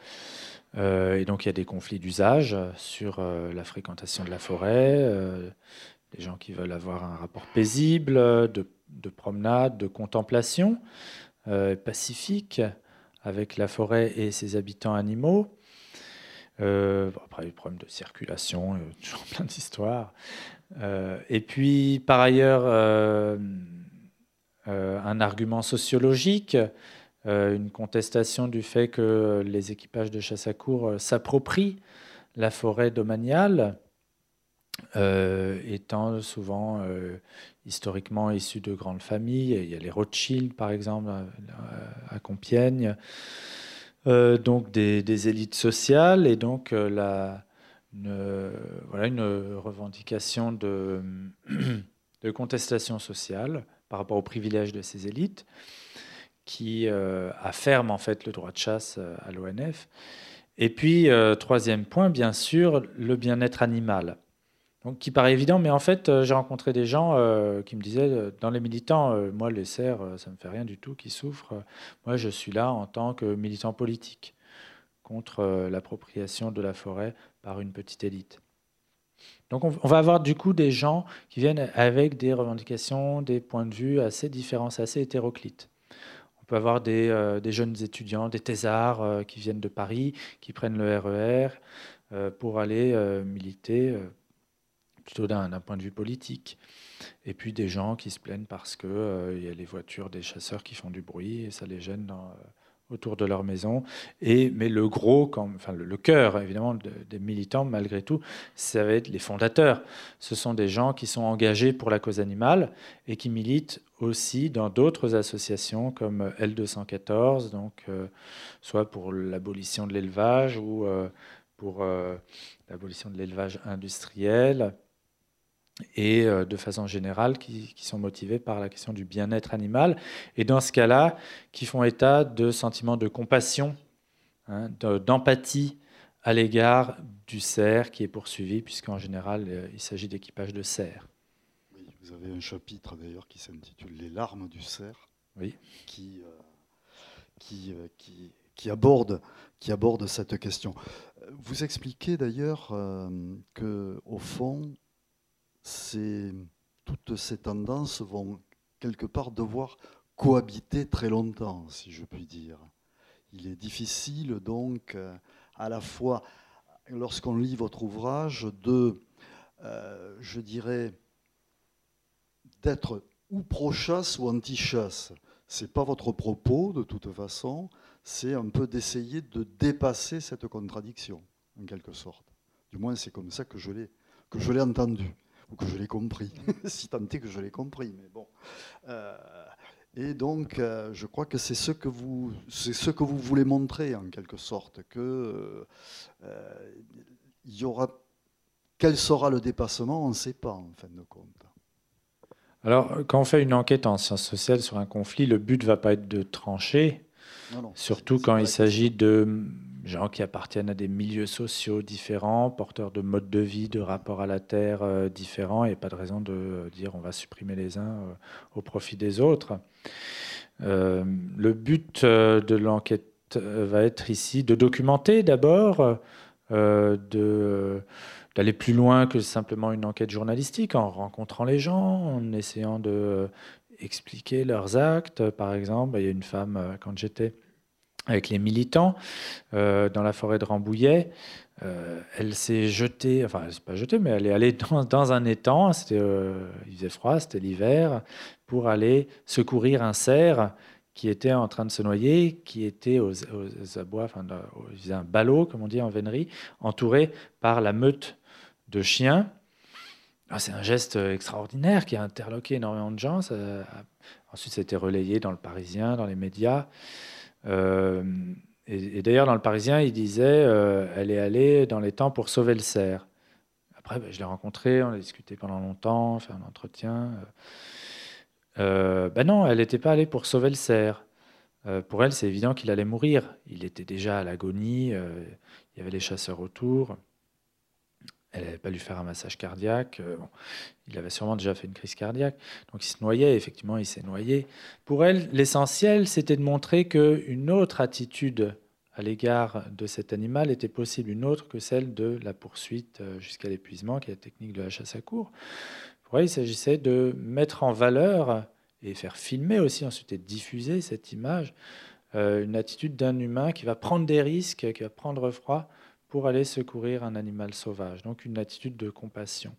et donc, il y a des conflits d'usage sur la fréquentation de la forêt, des gens qui veulent avoir un rapport paisible, de promenade, de contemplation pacifique avec la forêt et ses habitants animaux. Euh, après, a problèmes de circulation, euh, toujours [laughs] plein d'histoires. Euh, et puis, par ailleurs, un argument sociologique, une contestation du fait que les équipages de chasse à cour s'approprient la forêt domaniale euh, étant souvent euh, historiquement issus de grandes familles. Il y a les Rothschild, par exemple, à, Compiègne, euh, donc des, élites sociales, et donc la, une, voilà, une revendication de, [clears throat] contestation sociale par rapport aux privilèges de ces élites, qui affirment en fait le droit de chasse à l'ONF. Et puis, troisième point, bien sûr, le bien-être animal qui paraît évident, mais en fait, euh, j'ai rencontré des gens euh, qui me disaient, euh, dans les militants, moi, les cerfs, ça me fait rien du tout, qui souffrent. Moi, je suis là en tant que militant politique contre l'appropriation de la forêt par une petite élite. Donc, on, va avoir du coup des gens qui viennent avec des revendications, des points de vue assez différents, assez hétéroclites. On peut avoir des, des jeunes étudiants, des thésards qui viennent de Paris, qui prennent le RER pour aller militer plutôt d'un point de vue politique. Et puis des gens qui se plaignent parce qu'il euh, y a les voitures des chasseurs qui font du bruit et ça les gêne euh, autour de leur maison. Et, mais le gros, enfin le, cœur évidemment des militants, malgré tout, ça va être les fondateurs. Ce sont des gens qui sont engagés pour la cause animale et qui militent aussi dans d'autres associations comme L214, donc euh, soit pour l'abolition de l'élevage ou pour l'abolition de l'élevage industriel et euh, de façon générale qui, sont motivés par la question du bien-être animal, et dans ce cas-là, qui font état de sentiments de compassion, hein, d'empathie à l'égard du cerf qui est poursuivi, puisqu'en général, euh, il s'agit d'équipage de cerfs. Oui, vous avez un chapitre d'ailleurs qui s'intitule Les larmes du cerf, oui. qui, euh, qui, qui, qui, aborde, qui aborde cette question. Vous expliquez d'ailleurs que au fond, toutes ces tendances vont quelque part devoir cohabiter très longtemps, si je puis dire. Il est difficile donc euh, à la fois, lorsqu'on lit votre ouvrage, de, euh, je dirais, d'être ou pro-chasse ou anti-chasse. Ce n'est pas votre propos de toute façon, c'est un peu d'essayer de dépasser cette contradiction, en quelque sorte. Du moins, c'est comme ça que je l'ai entendu ou que je l'ai compris, [laughs] si tant est que je l'ai compris, mais bon. Euh, et donc, euh, je crois que c'est ce que vous, c'est ce que vous voulez montrer en quelque sorte, que euh, il y aura, quel sera le dépassement, on ne sait pas en fin de compte. Alors, quand on fait une enquête en sciences sociales sur un conflit, le but ne va pas être de trancher, surtout quand il s'agit de gens qui appartiennent à des milieux sociaux différents, porteurs de modes de vie, de rapports à la terre euh, différents, et pas de raison de dire on va supprimer les uns au profit des autres. le but de l'enquête va être ici de documenter d'abord, de d'aller plus loin que simplement une enquête journalistique, en rencontrant les gens, en essayant de euh, expliquer leurs actes. Par exemple, il y a une femme, euh, quand j'étais avec les militants euh, dans la forêt de Rambouillet, elle s'est jetée, enfin elle s'est pas jetée, mais elle est allée dans, un étang, c'était, il faisait froid, c'était l'hiver, pour aller secourir un cerf qui était en train de se noyer, qui était aux, abois, enfin, il faisait un ballot, comme on dit en vénerie, entouré par la meute de chiens. Ah, c'est un geste extraordinaire qui a interloqué énormément de gens. ensuite, ça a été relayé dans le Parisien, dans les médias. Euh, et, d'ailleurs, dans le Parisien, il disait euh, elle est allée dans les temps pour sauver le cerf. Après, ben, je l'ai rencontré, on a discuté pendant longtemps, fait un entretien. Euh, ben non, elle n'était pas allée pour sauver le cerf. pour elle, c'est évident qu'il allait mourir. Il était déjà à l'agonie, il y avait les chasseurs autour. Elle n'avait pas lui faire un massage cardiaque. Euh, il avait sûrement déjà fait une crise cardiaque. Donc il se noyait, effectivement, il s'est noyé. Pour elle, l'essentiel, c'était de montrer qu'une autre attitude à l'égard de cet animal était possible, une autre que celle de la poursuite euh, jusqu'à l'épuisement, qui est la technique de la chasse à court. Pour elle, il s'agissait de mettre en valeur et faire filmer aussi, ensuite et diffuser cette image, euh, une attitude d'un humain qui va prendre des risques, qui va prendre froid pour aller secourir un animal sauvage. Donc une attitude de compassion.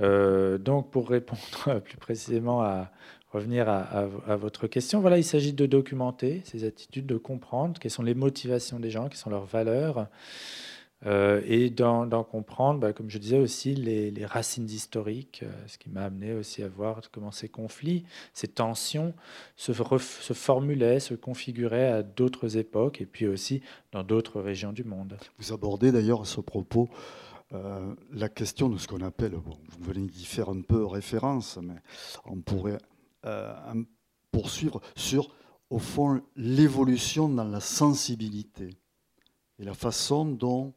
Euh, donc pour répondre [laughs] plus précisément à revenir à, votre question, voilà, il s'agit de documenter ces attitudes, de comprendre quelles sont les motivations des gens, quelles sont leurs valeurs, euh, et d'en comprendre, bah, comme je disais aussi, les, racines historiques, euh, ce qui m'a amené aussi à voir comment ces conflits, ces tensions se, se formulaient, se configuraient à d'autres époques et puis aussi dans d'autres régions du monde. Vous abordez d'ailleurs à ce propos euh, la question de ce qu'on appelle, vous venez d'y faire un peu référence, mais on pourrait poursuivre sur, au fond, l'évolution dans la sensibilité et la façon dont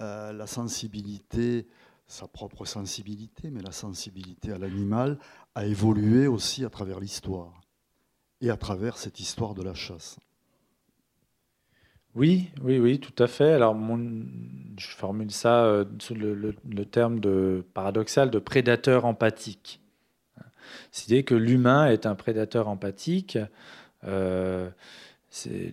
euh, la sensibilité, sa propre sensibilité, mais la sensibilité à l'animal a évolué aussi à travers l'histoire et à travers cette histoire de la chasse. Oui, oui, oui, tout à fait. Alors, je formule ça euh, sous le, terme de paradoxal de prédateur empathique. C'est-à-dire que l'humain est un prédateur empathique. Euh,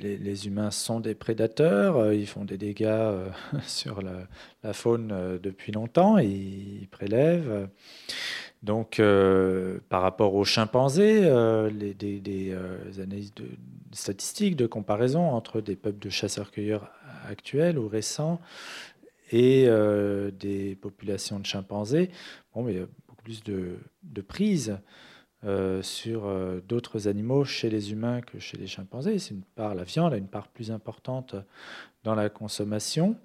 les, humains sont des prédateurs, euh, ils font des dégâts euh, [laughs] sur la, faune euh, depuis longtemps, ils, prélèvent. Donc, par rapport aux chimpanzés, les, des, analyses statistiques de comparaison entre des peuples de chasseurs-cueilleurs actuels ou récents et des populations de chimpanzés, bon, il y a beaucoup plus de, de prise euh, sur euh, d'autres animaux chez les humains que chez les chimpanzés. C'est une part, la viande a une part plus importante dans la consommation.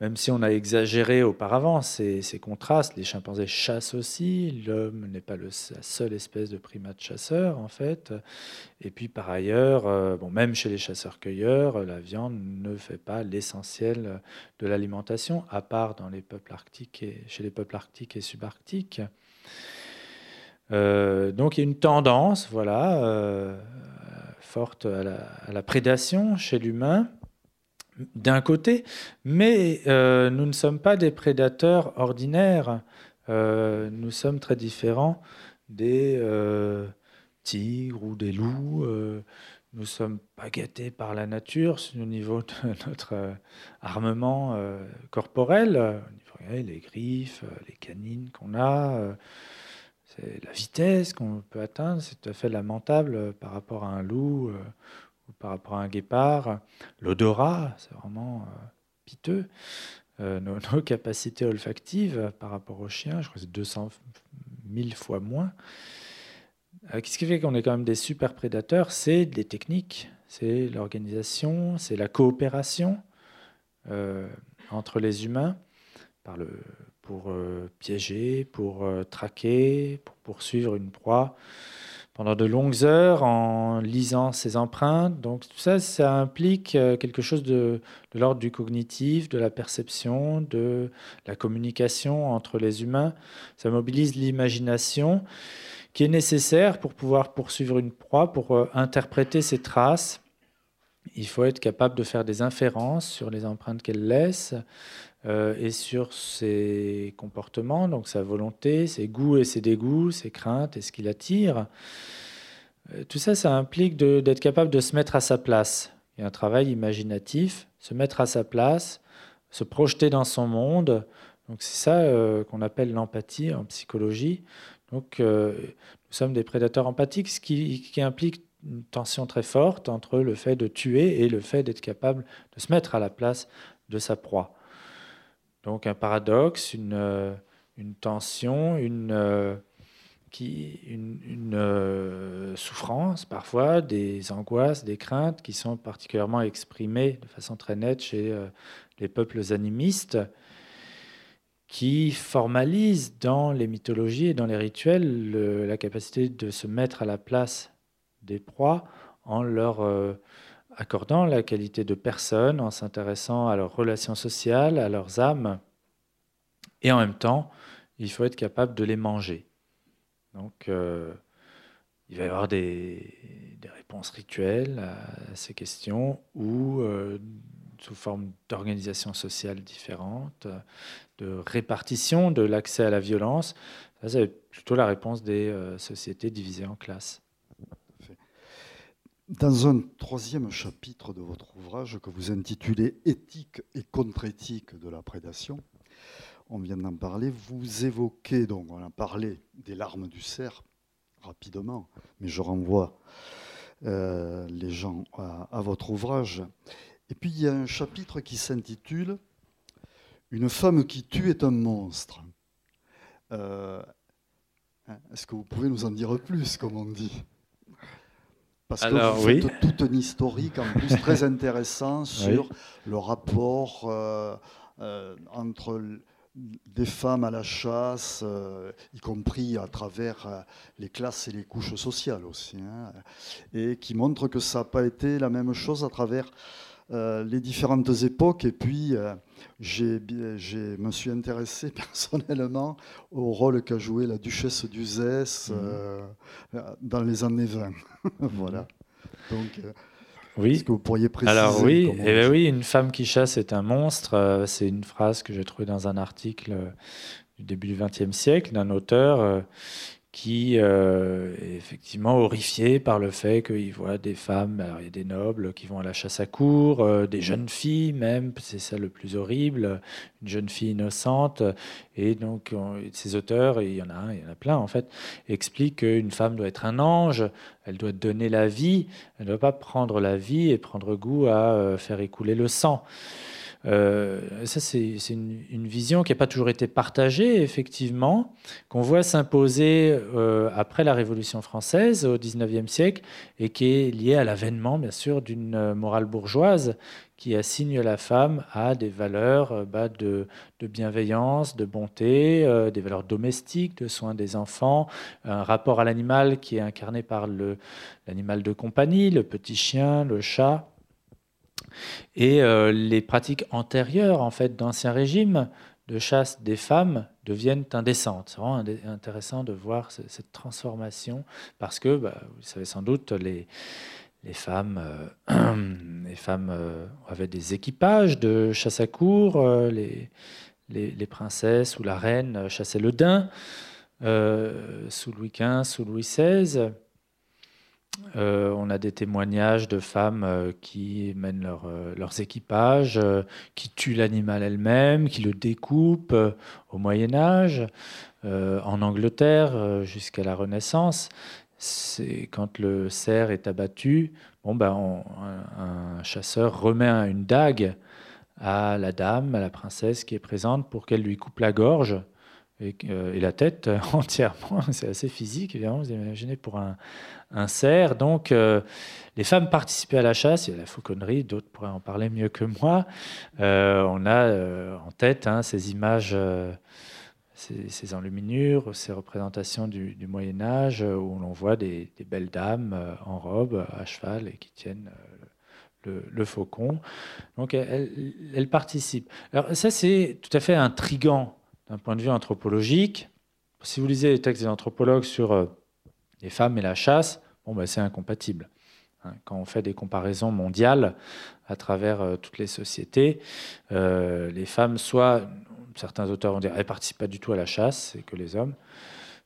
Même si on a exagéré auparavant ces, contrastes, les chimpanzés chassent aussi, l'homme n'est pas la seule espèce de primate chasseur en fait. Et puis par ailleurs, euh, bon, même chez les chasseurs-cueilleurs, la viande ne fait pas l'essentiel de l'alimentation, à part dans les peuples arctiques et, chez les peuples arctiques et subarctiques. Euh, donc il y a une tendance voilà, euh, forte à la, prédation chez l'humain, d'un côté, mais euh, nous ne sommes pas des prédateurs ordinaires. nous sommes très différents des tigres ou des loups. nous sommes pas gâtés par la nature [laughs] au niveau de notre armement corporel, les griffes, les canines qu'on a la vitesse qu'on peut atteindre, c'est tout à fait lamentable euh, par rapport à un loup euh, ou par rapport à un guépard. L'odorat, c'est vraiment euh, piteux. [laughs] Nos, capacités olfactives par rapport aux chiens, je crois que c'est 200 000 fois moins. Qu'est-ce qui fait qu'on est quand même des super prédateurs? C'est les techniques, c'est l'organisation, c'est la coopération entre les humains par le, pour euh, piéger, pour euh, traquer, pour poursuivre une proie. pendant de longues heures en lisant ses empreintes. Donc tout ça, ça implique euh, quelque chose de, l'ordre du cognitif, de la perception, de la communication entre les humains. Ça mobilise l'imagination qui est nécessaire pour pouvoir poursuivre une proie, pour interpréter ses traces. Il faut être capable de faire des inférences sur les empreintes qu'elle laisse, euh, et sur ses comportements, donc sa volonté, ses goûts et ses dégoûts, ses craintes et ce qui l'attire. Euh, tout ça, ça implique d'être capable de se mettre à sa place. Il y a un travail imaginatif, se mettre à sa place, se projeter dans son monde. Donc c'est ça euh, qu'on appelle l'empathie en psychologie. Donc nous sommes des prédateurs empathiques, ce qui, qui implique une tension très forte entre le fait de tuer et le fait d'être capable de se mettre à la place de sa proie. Donc un paradoxe, une, euh, tension, une, euh, euh, souffrance parfois, des angoisses, des craintes qui sont particulièrement exprimées de façon très nette chez les peuples animistes qui formalisent dans les mythologies et dans les rituels la capacité de se mettre à la place des proies en leur accordant la qualité de personne, en s'intéressant à leurs relations sociales, à leurs âmes, et en même temps, il faut être capable de les manger. Donc, euh, il va y avoir des, réponses rituelles à, ces questions ou euh, sous forme d'organisation sociale différente, de répartition de l'accès à la violence. Ça, c'est plutôt la réponse des euh, sociétés divisées en classes. Dans un troisième chapitre de votre ouvrage que vous intitulez Éthique et contre-éthique de la prédation, on vient d'en parler, vous évoquez, donc on a parlé des larmes du cerf rapidement, mais je renvoie euh, les gens à, votre ouvrage. Et puis il y a un chapitre qui s'intitule Une femme qui tue est un monstre. Euh, est-ce que vous pouvez nous en dire plus, comme on dit? Parce que vous faites toute une historique en plus très [laughs] intéressant sur le rapport euh, euh, entre des femmes à la chasse, euh, y compris à travers les classes et les couches sociales aussi, hein, et qui montre que ça n'a pas été la même chose à travers les différentes époques. Et puis, je me suis intéressé [laughs] personnellement au rôle qu'a joué la duchesse d'Uzès mmh. dans les années 20. [laughs] voilà. Donc, euh, oui. Est-ce que vous pourriez préciser Alors oui, eh ben oui, une femme qui chasse est un monstre. Euh, c'est une phrase que j'ai trouvée dans un article euh, du début du XXe siècle d'un auteur qui euh, est effectivement horrifié par le fait qu'il voit des femmes, y a des nobles qui vont à la chasse à cour, euh, des jeunes filles même, c'est ça le plus horrible, une jeune fille innocente. Et donc ces auteurs, et il y en a un, il y en a plein en fait, expliquent qu'une femme doit être un ange, elle doit donner la vie, elle ne doit pas prendre la vie et prendre goût à euh, faire écouler le sang. Euh, ça, c'est une, vision qui n'a pas toujours été partagée, effectivement, qu'on voit s'imposer euh, après la Révolution française au XIXe siècle et qui est liée à l'avènement, bien sûr, d'une euh, morale bourgeoise qui assigne la femme à des valeurs bah, de, bienveillance, de bonté, des valeurs domestiques, de soins des enfants, un rapport à l'animal qui est incarné par l'animal de compagnie, le petit chien, le chat. Et euh, les pratiques antérieures, en fait, d'ancien régime de chasse des femmes deviennent indécentes. C'est vraiment intéressant de voir cette transformation parce que, bah, vous savez sans doute, les, les femmes, euh, [clears throat] les femmes euh, avaient des équipages de chasse à cour, les, les, les, princesses ou la reine chassaient le daim sous Louis XV, sous Louis XVI. Euh, on a des témoignages de femmes euh, qui mènent euh, leurs équipages, qui tuent l'animal elles-mêmes, qui le découpent au Moyen Âge, en Angleterre jusqu'à la Renaissance. C'est quand le cerf est abattu, bon ben un, chasseur remet une dague à la dame, à la princesse qui est présente pour qu'elle lui coupe la gorge et, la tête [laughs] entièrement. C'est assez physique, évidemment. Vous imaginez pour un, un cerf. Donc, euh, les femmes participaient à la chasse, y a la fauconnerie, d'autres pourraient en parler mieux que moi. Euh, on a euh, en tête hein, ces images ces, enluminures, ces représentations du, Moyen Âge où l'on voit des, belles dames en robe, à cheval et qui tiennent le, faucon. Donc elle, elle, participe. Alors ça c'est tout à fait intrigant d'un point de vue anthropologique. Si vous lisez les textes des anthropologues sur les femmes et la chasse, bon, ben, c'est incompatible. Hein. Quand on fait des comparaisons mondiales à travers euh, toutes les sociétés, euh, les femmes, soit, certains auteurs vont dire, elles participent pas du tout à la chasse, c'est que les hommes,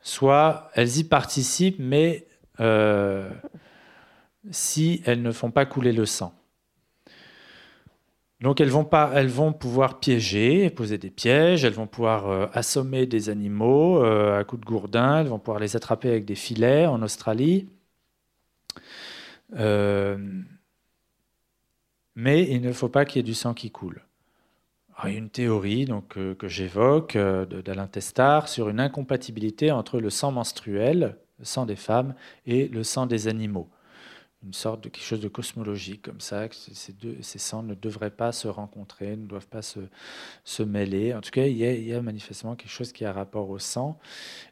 soit elles y participent, mais euh, si elles ne font pas couler le sang. Donc elles vont, pouvoir piéger, poser des pièges, elles vont pouvoir assommer des animaux à coups de gourdin, elles vont pouvoir les attraper avec des filets en Australie. Euh, mais il ne faut pas qu'il y ait du sang qui coule. il y a une théorie euh, que j'évoque euh, d'Alain Testard sur une incompatibilité entre le sang menstruel, le sang des femmes, et le sang des animaux une sorte de quelque chose de cosmologique comme ça, que ces, deux, ces ne devraient pas se rencontrer, ne doivent pas se, se mêler. En tout cas, il y, a, manifestement quelque chose qui a rapport au sang.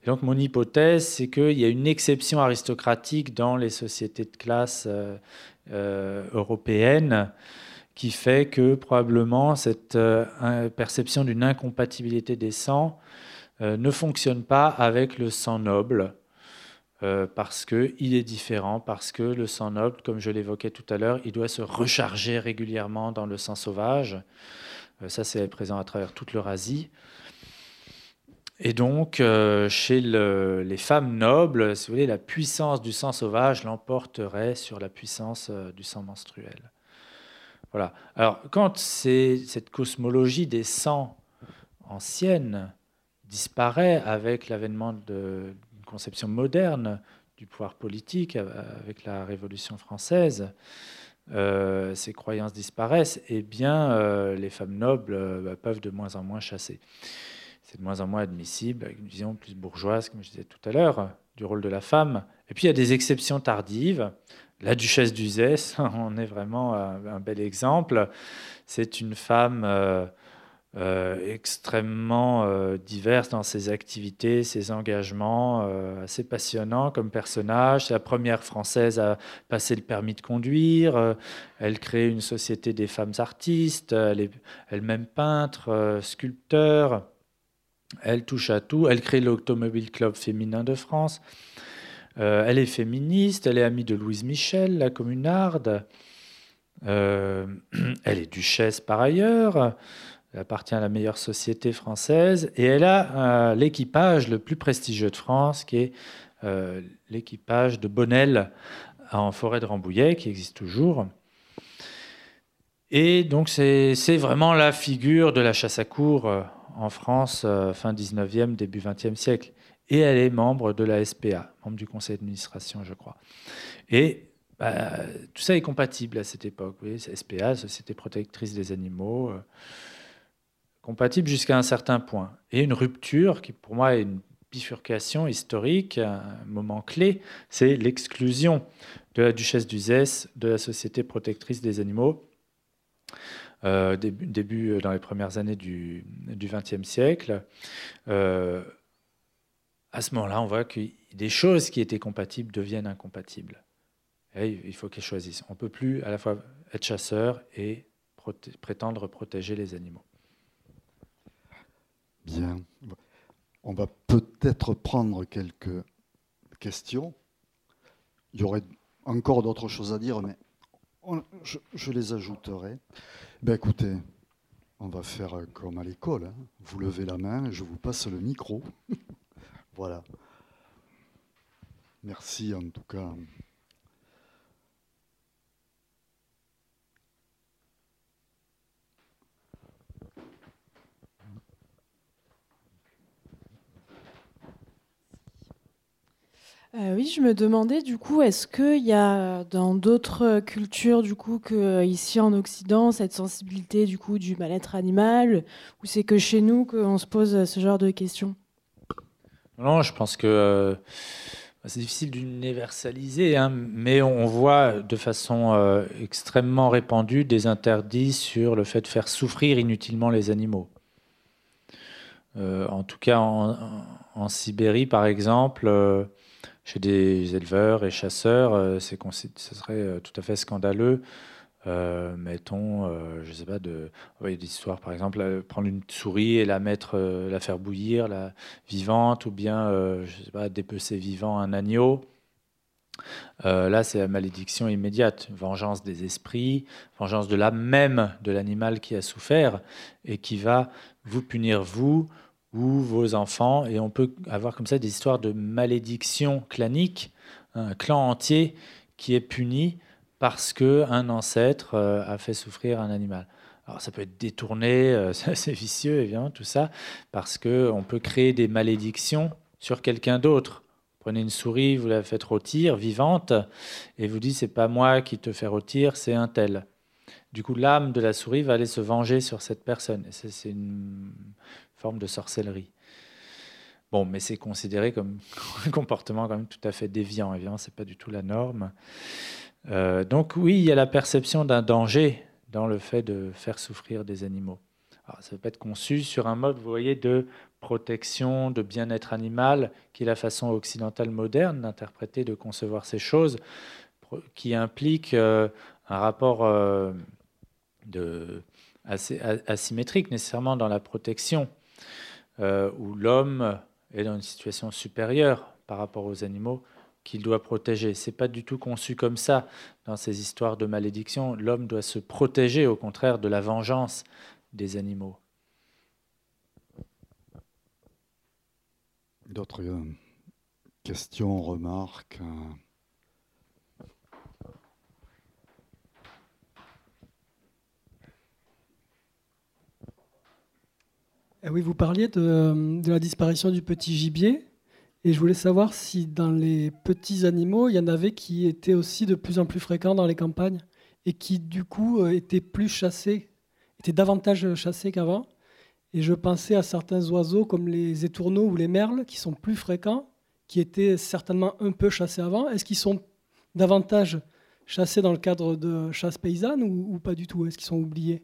Donc mon hypothèse, c'est qu'il y a une exception aristocratique dans les sociétés de classe euh, euh, européennes qui fait que probablement cette euh, perception d'une incompatibilité des sangs ne fonctionne pas avec le sang noble euh, parce qu'il est différent, parce que le sang noble, comme je l'évoquais tout à l'heure, il doit se recharger régulièrement dans le sang sauvage. Euh, ça, c'est présent à travers toute l'Eurasie. Et donc, euh, chez les femmes nobles, si vous voulez, la puissance du sang sauvage l'emporterait sur la puissance du sang menstruel. Voilà. Alors, quand cette cosmologie des sangs anciennes disparaît avec l'avènement de, conception moderne du pouvoir politique avec la Révolution française, euh, ces croyances disparaissent, eh bien euh, les femmes nobles euh, bah, peuvent de moins en moins chasser. C'est de moins en moins admissible, avec une vision plus bourgeoise, comme je disais tout à l'heure, du rôle de la femme. Et puis il y a des exceptions tardives. La duchesse d'Uzès [laughs] en est vraiment un, bel exemple. C'est une femme extrêmement euh, diverse dans ses activités, ses engagements, euh, assez passionnant comme personnage. C'est la première française à passer le permis de conduire. elle crée une société des femmes artistes. Elle est elle-même peintre, sculpteur. Elle touche à tout. Elle crée l'Automobile Club féminin de France. elle est féministe. Elle est amie de Louise Michel, la communarde. [clears throat] elle est duchesse par ailleurs. Elle appartient à la meilleure société française et elle a euh, l'équipage le plus prestigieux de France, qui est euh, l'équipage de Bonnel en forêt de Rambouillet, qui existe toujours. Et donc c'est vraiment la figure de la chasse à cour euh, en France, fin 19e, début 20e siècle. Et elle est membre de la SPA, membre du conseil d'administration, je crois. Et bah, tout ça est compatible à cette époque. Vous voyez, SPA, Société protectrice des animaux compatible jusqu'à un certain point. Et une rupture qui, pour moi, est une bifurcation historique, un moment clé, c'est l'exclusion de la duchesse d'Uzès de la Société protectrice des animaux. Euh, début, euh, dans les premières années du XXe siècle. Euh, à ce moment-là, on voit que des choses qui étaient compatibles deviennent incompatibles. Il faut qu'elles choisissent. On ne peut plus à la fois être chasseur et prétendre protéger les animaux. Bien. On va peut-être prendre quelques questions. Il y aurait encore d'autres choses à dire, mais je, les ajouterai. Ben écoutez, on va faire comme à l'école. Hein. Vous levez la main et je vous passe le micro. [laughs] voilà. Merci en tout cas. Euh, oui, je me demandais du coup, est-ce qu'il y a dans d'autres cultures du coup que ici en Occident cette sensibilité du coup du mal-être animal, ou c'est que chez nous qu'on se pose ce genre de questions? Non, je pense que euh, c'est difficile d'universaliser, hein, mais on voit de façon euh, extrêmement répandue des interdits sur le fait de faire souffrir inutilement les animaux. en tout cas, en, Sibérie, par exemple, chez des éleveurs et chasseurs, c'est, ce serait tout à fait scandaleux euh, mettons, euh, je sais pas, de, oui, d'histoire par exemple, euh, prendre une souris et la mettre, la faire bouillir, la vivante, ou bien, je sais pas, dépecer vivant un agneau. là, c'est la malédiction immédiate, vengeance des esprits, vengeance de l'âme même de l'animal qui a souffert et qui va vous punir vous ou vos enfants. Et on peut avoir comme ça des histoires de malédiction clanique, un clan entier qui est puni parce qu'un ancêtre euh, a fait souffrir un animal. Alors ça peut être détourné, euh, [laughs] c'est vicieux évidemment tout ça, parce qu'on peut créer des malédictions sur quelqu'un d'autre. Prenez une souris, vous la faites rôtir vivante, et vous dites c'est pas moi qui te fais rôtir, c'est un tel. Du coup, l'âme de la souris va aller se venger sur cette personne. C'est une forme de sorcellerie. Bon, mais c'est considéré comme [laughs] un comportement quand même tout à fait déviant. Évidemment, c'est pas du tout la norme. Euh, donc oui, il y a la perception d'un danger dans le fait de faire souffrir des animaux. ça peut être conçu sur un mode, vous voyez, de protection, de bien-être animal, qui est la façon occidentale moderne d'interpréter, de concevoir ces choses, qui implique euh, un rapport euh, assez asymétrique nécessairement dans la protection, où l'homme est dans une situation supérieure par rapport aux animaux qu'il doit protéger. C'est pas du tout conçu comme ça dans ces histoires de malédiction. L'homme doit se protéger, au contraire, de la vengeance des animaux. D'autres euh, questions, remarques eh Oui, vous parliez de, la disparition du petit gibier. Et je voulais savoir si dans les petits animaux, il y en avait qui étaient aussi de plus en plus fréquents dans les campagnes et qui du coup euh, étaient plus chassés, étaient davantage chassés qu'avant. Et je pensais à certains oiseaux comme les étourneaux ou les merles qui sont plus fréquents, qui étaient certainement un peu chassés avant. Est-ce qu'ils sont davantage chassés dans le cadre de chasse paysanne ou, ou pas du tout? Est-ce qu'ils sont oubliés?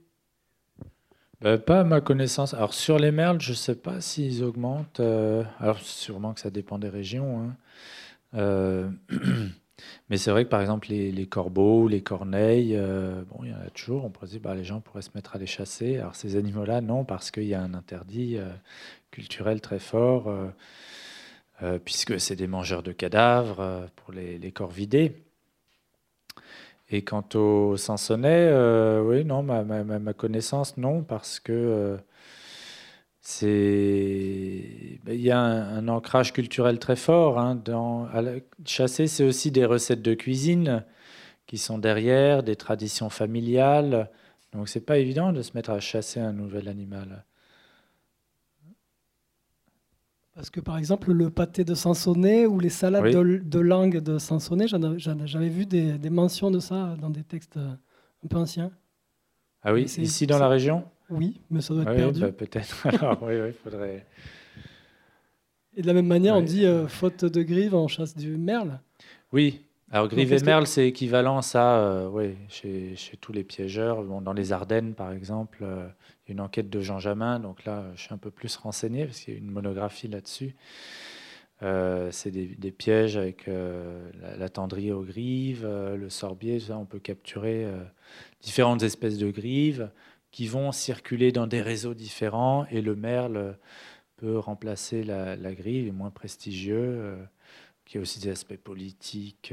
Bah, pas à ma connaissance. Alors sur les merles, je ne sais pas s'ils augmentent. Euh, alors sûrement que ça dépend des régions. Hein. Euh, [clears throat] mais c'est vrai que par exemple les, corbeaux, les corneilles, euh, bon, il y en a toujours. On pourrait dire bah, les gens pourraient se mettre à les chasser. Alors ces animaux-là, non, parce qu'il y a un interdit culturel très fort, puisque c'est des mangeurs de cadavres pour les, les corps vidés. Et quant au Sansonnet, euh, oui, non, ma, ma, ma, connaissance, non, parce que euh, c'est, ben, il y a un, ancrage culturel très fort. Hein, chasser, c'est aussi des recettes de cuisine qui sont derrière, des traditions familiales. Donc, c'est pas évident de se mettre à chasser un nouvel animal. Parce que par exemple, le pâté de Sansonnet ou les salades de, langue de Sansonnet, j'avais vu des, mentions de ça dans des textes euh, un peu anciens. Ah oui, ici dans la région? Oui, mais ça doit être perdu. Bah, peut-être. [laughs] Alors, oui, oui, faudrait. [laughs] Et de la même manière, on dit euh, faute de grive, en chasse du merle. Oui, alors grive et merle, c'est équivalent ça, euh, oui, chez, chez, tous les piégeurs. Bon, dans les Ardennes, par exemple, une enquête de Jean Jamin, donc là, je suis un peu plus renseigné parce qu'il y a une monographie là-dessus. Euh, c'est des, pièges avec euh, la, tendrie aux grives, euh, le sorbier, ça, on peut capturer différentes espèces de grives qui vont circuler dans des réseaux différents et le merle peut remplacer la, la grive, est moins prestigieux. qui a aussi des aspects politiques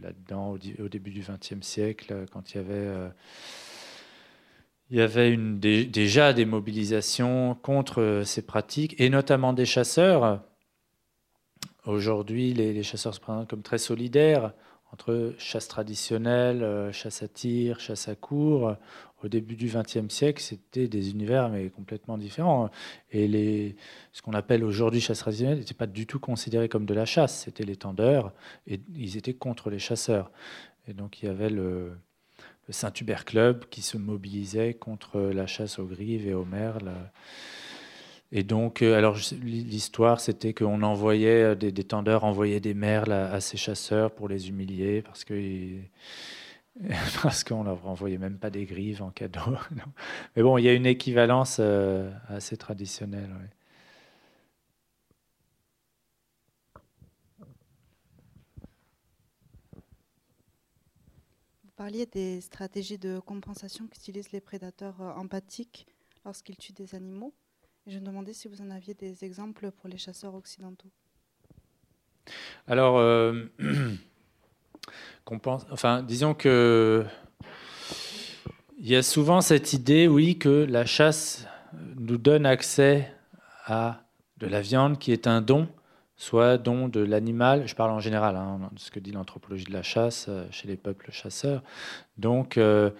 là-dedans au, au, début du XXe siècle, quand il y avait il y avait déjà des mobilisations contre euh, ces pratiques, et notamment des chasseurs. Aujourd'hui, les, chasseurs se présentent comme très solidaires entre chasse traditionnelle, euh, chasse à tir, chasse à cour. Au début du XXe siècle, c'était des univers mais complètement différents. Et ce qu'on appelle aujourd'hui chasse traditionnelle n'était pas du tout considéré comme de la chasse. C'était les tendeurs et ils étaient contre les chasseurs. Et donc il y avait le, le Saint-Hubert Club qui se mobilisait contre la chasse aux grives et aux merles. Et donc, euh, alors l'histoire, c'était qu'on envoyait euh, des, tendeurs envoyaient des merles à, ces chasseurs pour les humilier parce que [laughs] parce qu'on leur envoyait même pas des grives en cadeau. [laughs] Mais bon, il y a une équivalence euh, assez traditionnelle. Parliez des stratégies de compensation qu'utilisent les prédateurs euh, empathiques lorsqu'ils tuent des animaux. je me demandais si vous en aviez des exemples pour les chasseurs occidentaux. Alors, euh, [clears throat] enfin, disons que il y a souvent cette idée, oui, que la chasse nous donne accès à de la viande qui est un don, soit don de l'animal, je parle en général hein, de ce que dit l'anthropologie de la chasse euh, chez les peuples chasseurs. Donc, euh,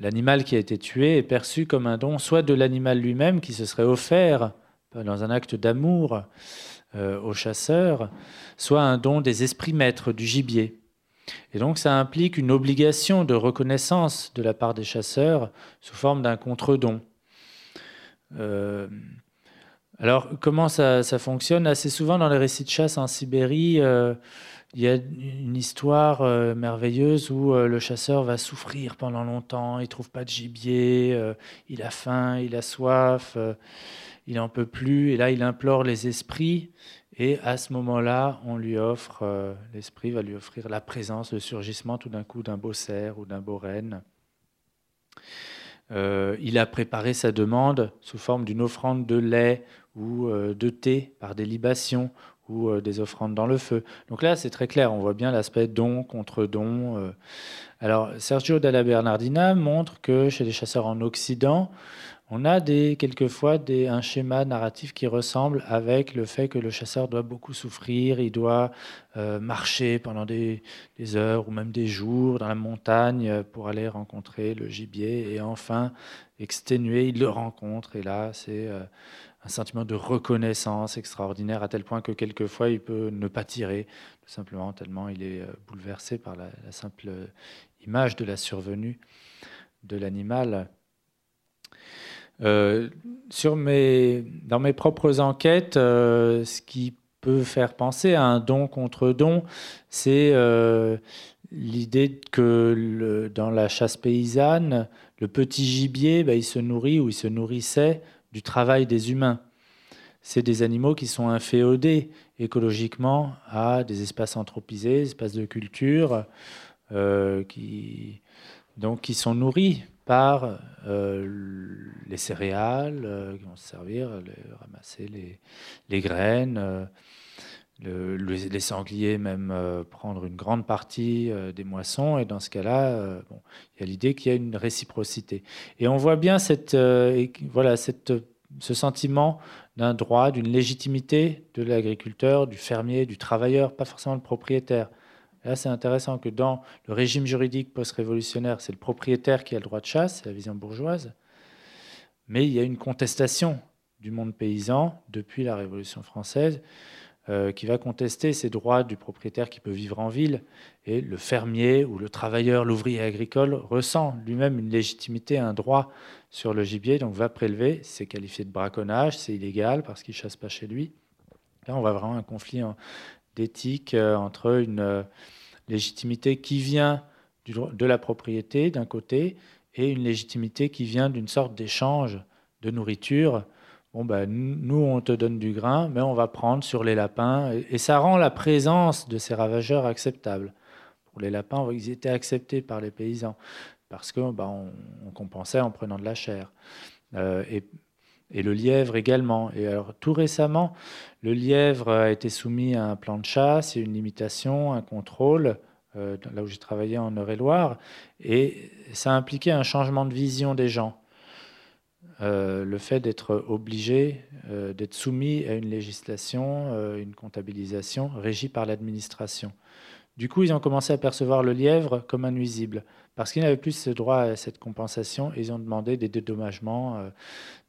l'animal qui a été tué est perçu comme un don, soit de l'animal lui-même qui se serait offert dans un acte d'amour euh, au chasseur, soit un don des esprits maîtres du gibier. Et donc ça implique une obligation de reconnaissance de la part des chasseurs sous forme d'un contre-don. Euh, alors comment ça, fonctionne? Assez souvent dans les récits de chasse en Sibérie, euh, il y a une histoire merveilleuse où le chasseur va souffrir pendant longtemps, il trouve pas de gibier, il a faim, il a soif il n'en peut plus, et là il implore les esprits, et à ce moment-là, on lui offre, euh, l'esprit va lui offrir la présence, le surgissement tout d'un coup d'un beau cerf ou d'un beau renne. Euh, il a préparé sa demande sous forme d'une offrande de lait ou euh, de thé par des libations ou des offrandes dans le feu. Donc là, c'est très clair, on voit bien l'aspect don contre don. Alors, Sergio Dalla Bernardina montre que chez les chasseurs en Occident, on a des, quelquefois des, un schéma narratif qui ressemble avec le fait que le chasseur doit beaucoup souffrir, il doit euh, marcher pendant des, heures ou même des jours dans la montagne pour aller rencontrer le gibier et enfin, exténué, il le rencontre et là, c'est euh, un sentiment de reconnaissance extraordinaire à tel point que quelquefois il peut ne pas tirer, tout simplement tellement il est euh, bouleversé par la simple image de la survenue de l'animal. Euh, mes, dans mes propres enquêtes, euh, ce qui peut faire penser à un don contre don, c'est euh, l'idée que dans la chasse paysanne, le petit gibier, bah, il se nourrit ou il se nourrissait du travail des humains. C'est des animaux qui sont inféodés écologiquement à des espaces anthropisés, espaces de culture, qui, donc qui sont nourris par euh, les céréales euh, qui vont se servir, les, ramasser les graines, euh, les sangliers même prendre une grande partie des moissons. Et dans ce cas-là, bon, il y a l'idée qu'il y a une réciprocité. Et on voit bien cette, voilà, cette, ce sentiment d'un droit, d'une légitimité de l'agriculteur, du fermier, du travailleur, pas forcément le propriétaire là, c'est intéressant que dans le régime juridique post-révolutionnaire, c'est le propriétaire qui a le droit de chasse, c'est la vision bourgeoise. Mais il y a une contestation du monde paysan depuis la Révolution française euh, qui va contester ces droits du propriétaire qui peut vivre en ville. Et le fermier ou le travailleur, l'ouvrier agricole ressent lui-même une légitimité, un droit sur le gibier, donc va prélever. C'est qualifié de braconnage, c'est illégal parce qu'il chasse pas chez lui. Là, on voit vraiment un conflit d'éthique euh, entre une euh, légitimité qui vient de la propriété d'un côté et une légitimité qui vient d'une sorte d'échange de nourriture. Bon, ben, nous, on te donne du grain, mais on va prendre sur les lapins. Et, ça rend la présence de ces ravageurs acceptable. Pour les lapins, ils étaient acceptés par les paysans parce qu'on ben, on, compensait en prenant de la chair. Euh, et le lièvre également. Et alors tout récemment, le lièvre a été soumis à un plan de chasse, et une limitation, un contrôle, euh, là où j'ai travaillé en Eure-et-Loire, et ça a impliqué un changement de vision des gens. Euh, le fait d'être obligé, euh, d'être soumis à une législation, une comptabilisation régie par l'administration. Du coup, ils ont commencé à percevoir le lièvre comme un nuisible, parce qu'ils n'avaient plus ce droit à cette compensation, ils ont demandé des dédommagements euh,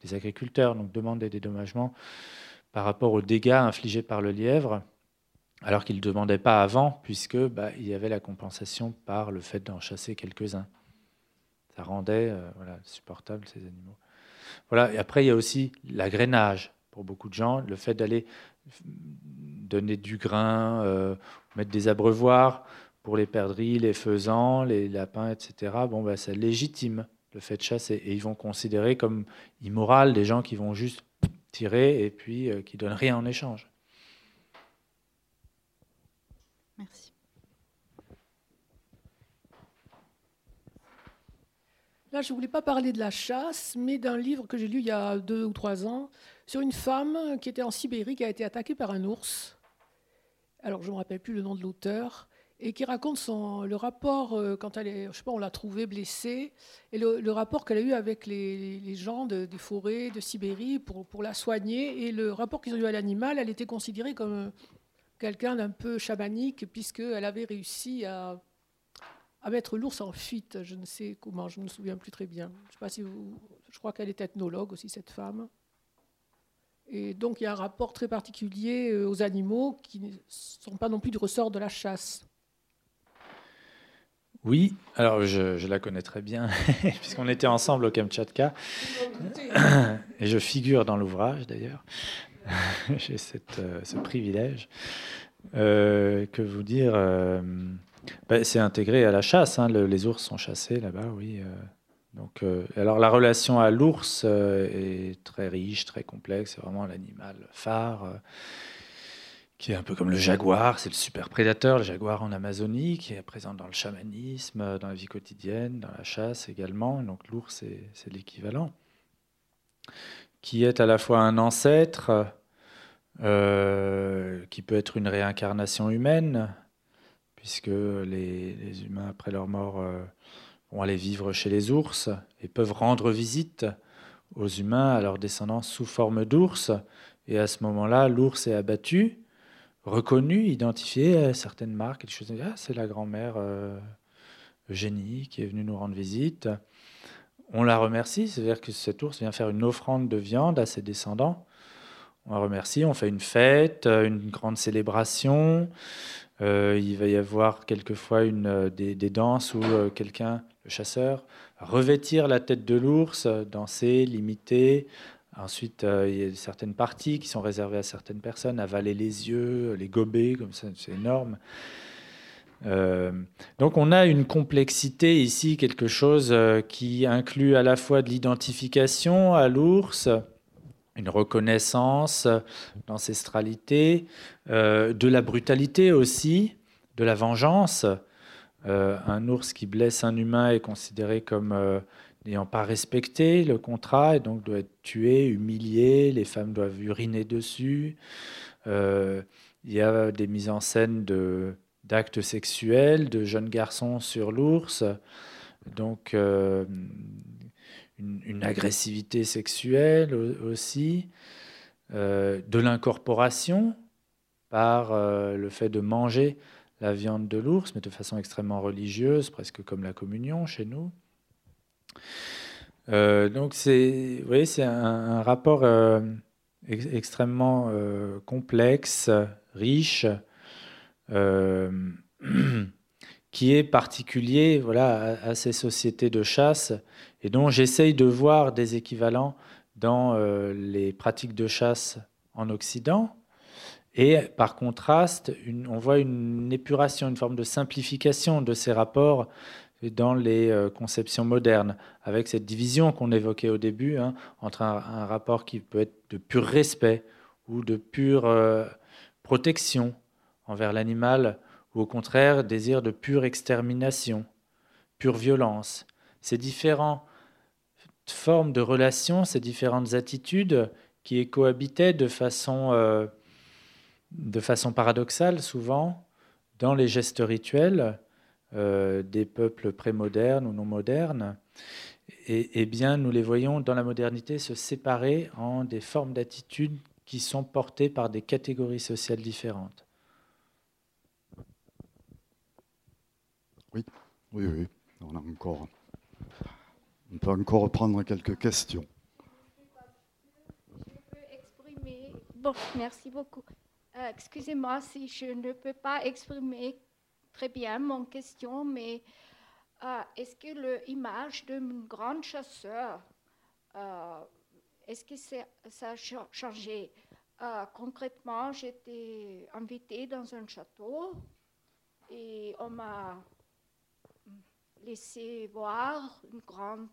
des agriculteurs, donc demandent des dédommagements par rapport aux dégâts infligés par le lièvre, alors qu'ils ne demandaient pas avant, puisque bah, il y avait la compensation par le fait d'en chasser quelques-uns. Ça rendait euh, voilà, supportable ces animaux. Voilà. Et après, il y a aussi l'agrainage. Pour beaucoup de gens, le fait d'aller donner du grain, euh, mettre des abreuvoirs pour les perdrix, les faisans, les lapins, etc. Bon, ben, c'est légitime le fait de chasser. Et ils vont considérer comme immoral des gens qui vont juste tirer et puis euh, qui donnent rien en échange. Merci. Là, je ne voulais pas parler de la chasse, mais d'un livre que j'ai lu il y a deux ou trois ans sur une femme qui était en Sibérie, qui a été attaquée par un ours. Alors, je ne me rappelle plus le nom de l'auteur, et qui raconte son, le rapport euh, quand elle est, je sais pas, on l'a trouvée blessée, et le, rapport qu'elle a eu avec les, gens des forêts de Sibérie pour, pour la soigner, et le rapport qu'ils ont eu à l'animal, elle était considérée comme quelqu'un d'un peu chamanique, puisqu'elle avait réussi à à mettre l'ours en fuite. Je ne sais comment, je ne me souviens plus très bien. Je, sais pas si je crois qu'elle est ethnologue aussi, cette femme. Et donc il y a un rapport très particulier euh, aux animaux qui ne sont pas non plus du ressort de la chasse. Oui, alors je, la connais très bien, [laughs] puisqu'on était ensemble au Kamtchatka. Et je figure dans l'ouvrage d'ailleurs. [laughs] J'ai euh, ce privilège. Euh, que vous dire bah, c'est intégré à la chasse. Hein. les ours sont chassés là-bas, oui. Euh. donc, euh, alors la relation à l'ours euh, est très riche, très complexe. C'est vraiment l'animal phare, qui est un peu comme le jaguar. C'est le super prédateur, le jaguar en Amazonie, qui est présent dans le chamanisme, dans la vie quotidienne, dans la chasse également. Donc l'ours, c'est l'équivalent. Qui est à la fois un ancêtre, qui peut être une réincarnation humaine, puisque les, humains, après leur mort, euh, vont aller vivre chez les ours et peuvent rendre visite aux humains, à leurs descendants, sous forme d'ours. Et à ce moment-là, l'ours est abattu, reconnu, identifié, certaines marques, des choses. Ah, c'est la grand-mère euh, Eugénie qui est venue nous rendre visite. On la remercie, c'est-à-dire que cet ours vient faire une offrande de viande à ses descendants. On la remercie, on fait une fête, une grande célébration. Euh, il va y avoir quelquefois une, euh, des, danses où euh, quelqu'un, le chasseur, revêtir la tête de l'ours, danser, l'imiter. Ensuite, il y a certaines parties qui sont réservées à certaines personnes, avaler les yeux, les gober, comme ça, c'est énorme. donc on a une complexité ici, quelque chose qui inclut à la fois de l'identification à l'ours, une reconnaissance d'ancestralité, euh, de la brutalité aussi, de la vengeance. Euh, un ours qui blesse un humain est considéré comme euh, n'ayant pas respecté le contrat et donc doit être tué, humilié, les femmes doivent uriner dessus. il y a des mises en scène de, d'actes sexuels de jeunes garçons sur l'ours. Donc une, agressivité sexuelle aussi, euh, de l'incorporation par euh, le fait de manger la viande de l'ours, mais de façon extrêmement religieuse, presque comme la communion chez nous. Euh, donc c'est, oui, c'est un, rapport extrêmement complexe, riche, [clears throat] qui est particulier voilà, à, ces sociétés de chasse et dont j'essaye de voir des équivalents dans euh, les pratiques de chasse en Occident. Et par contraste, on voit une épuration, une forme de simplification de ces rapports dans les euh, conceptions modernes, avec cette division qu'on évoquait au début, hein, entre un, rapport qui peut être de pur respect ou de pure euh, protection envers l'animal, ou au contraire désir de pure extermination, pure violence. Ces différentes formes de relations, ces différentes attitudes qui cohabitaient de façon, euh, de façon paradoxale souvent dans les gestes rituels euh, des peuples prémodernes ou non modernes, et, et, bien nous les voyons dans la modernité se séparer en des formes d'attitudes qui sont portées par des catégories sociales différentes. Oui, oui, oui. On, a encore, on peut encore prendre quelques questions. Je peux exprimer. Bon, merci beaucoup. Euh, excusez-moi si je ne peux pas exprimer très bien mon question, mais euh, est-ce que l'image d'un grand chasseur, euh, est-ce que ça a changé? Concrètement, j'étais invitée dans un château et on m'a laissé voir une grande,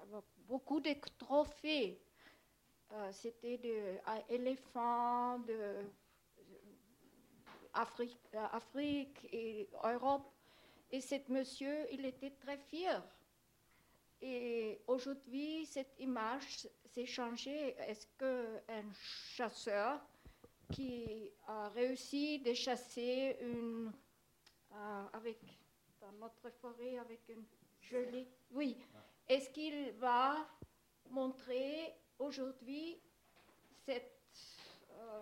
euh, beaucoup de trophées. Euh, c'était des éléphants de euh, Afrique et Europe. Et cet monsieur, il était très fier. et aujourd'hui, cette image s'est changée. Est-ce qu'un chasseur qui a réussi de chasser une, avec, dans notre forêt avec une gelée, oui, est-ce qu'il va montrer aujourd'hui cette, euh,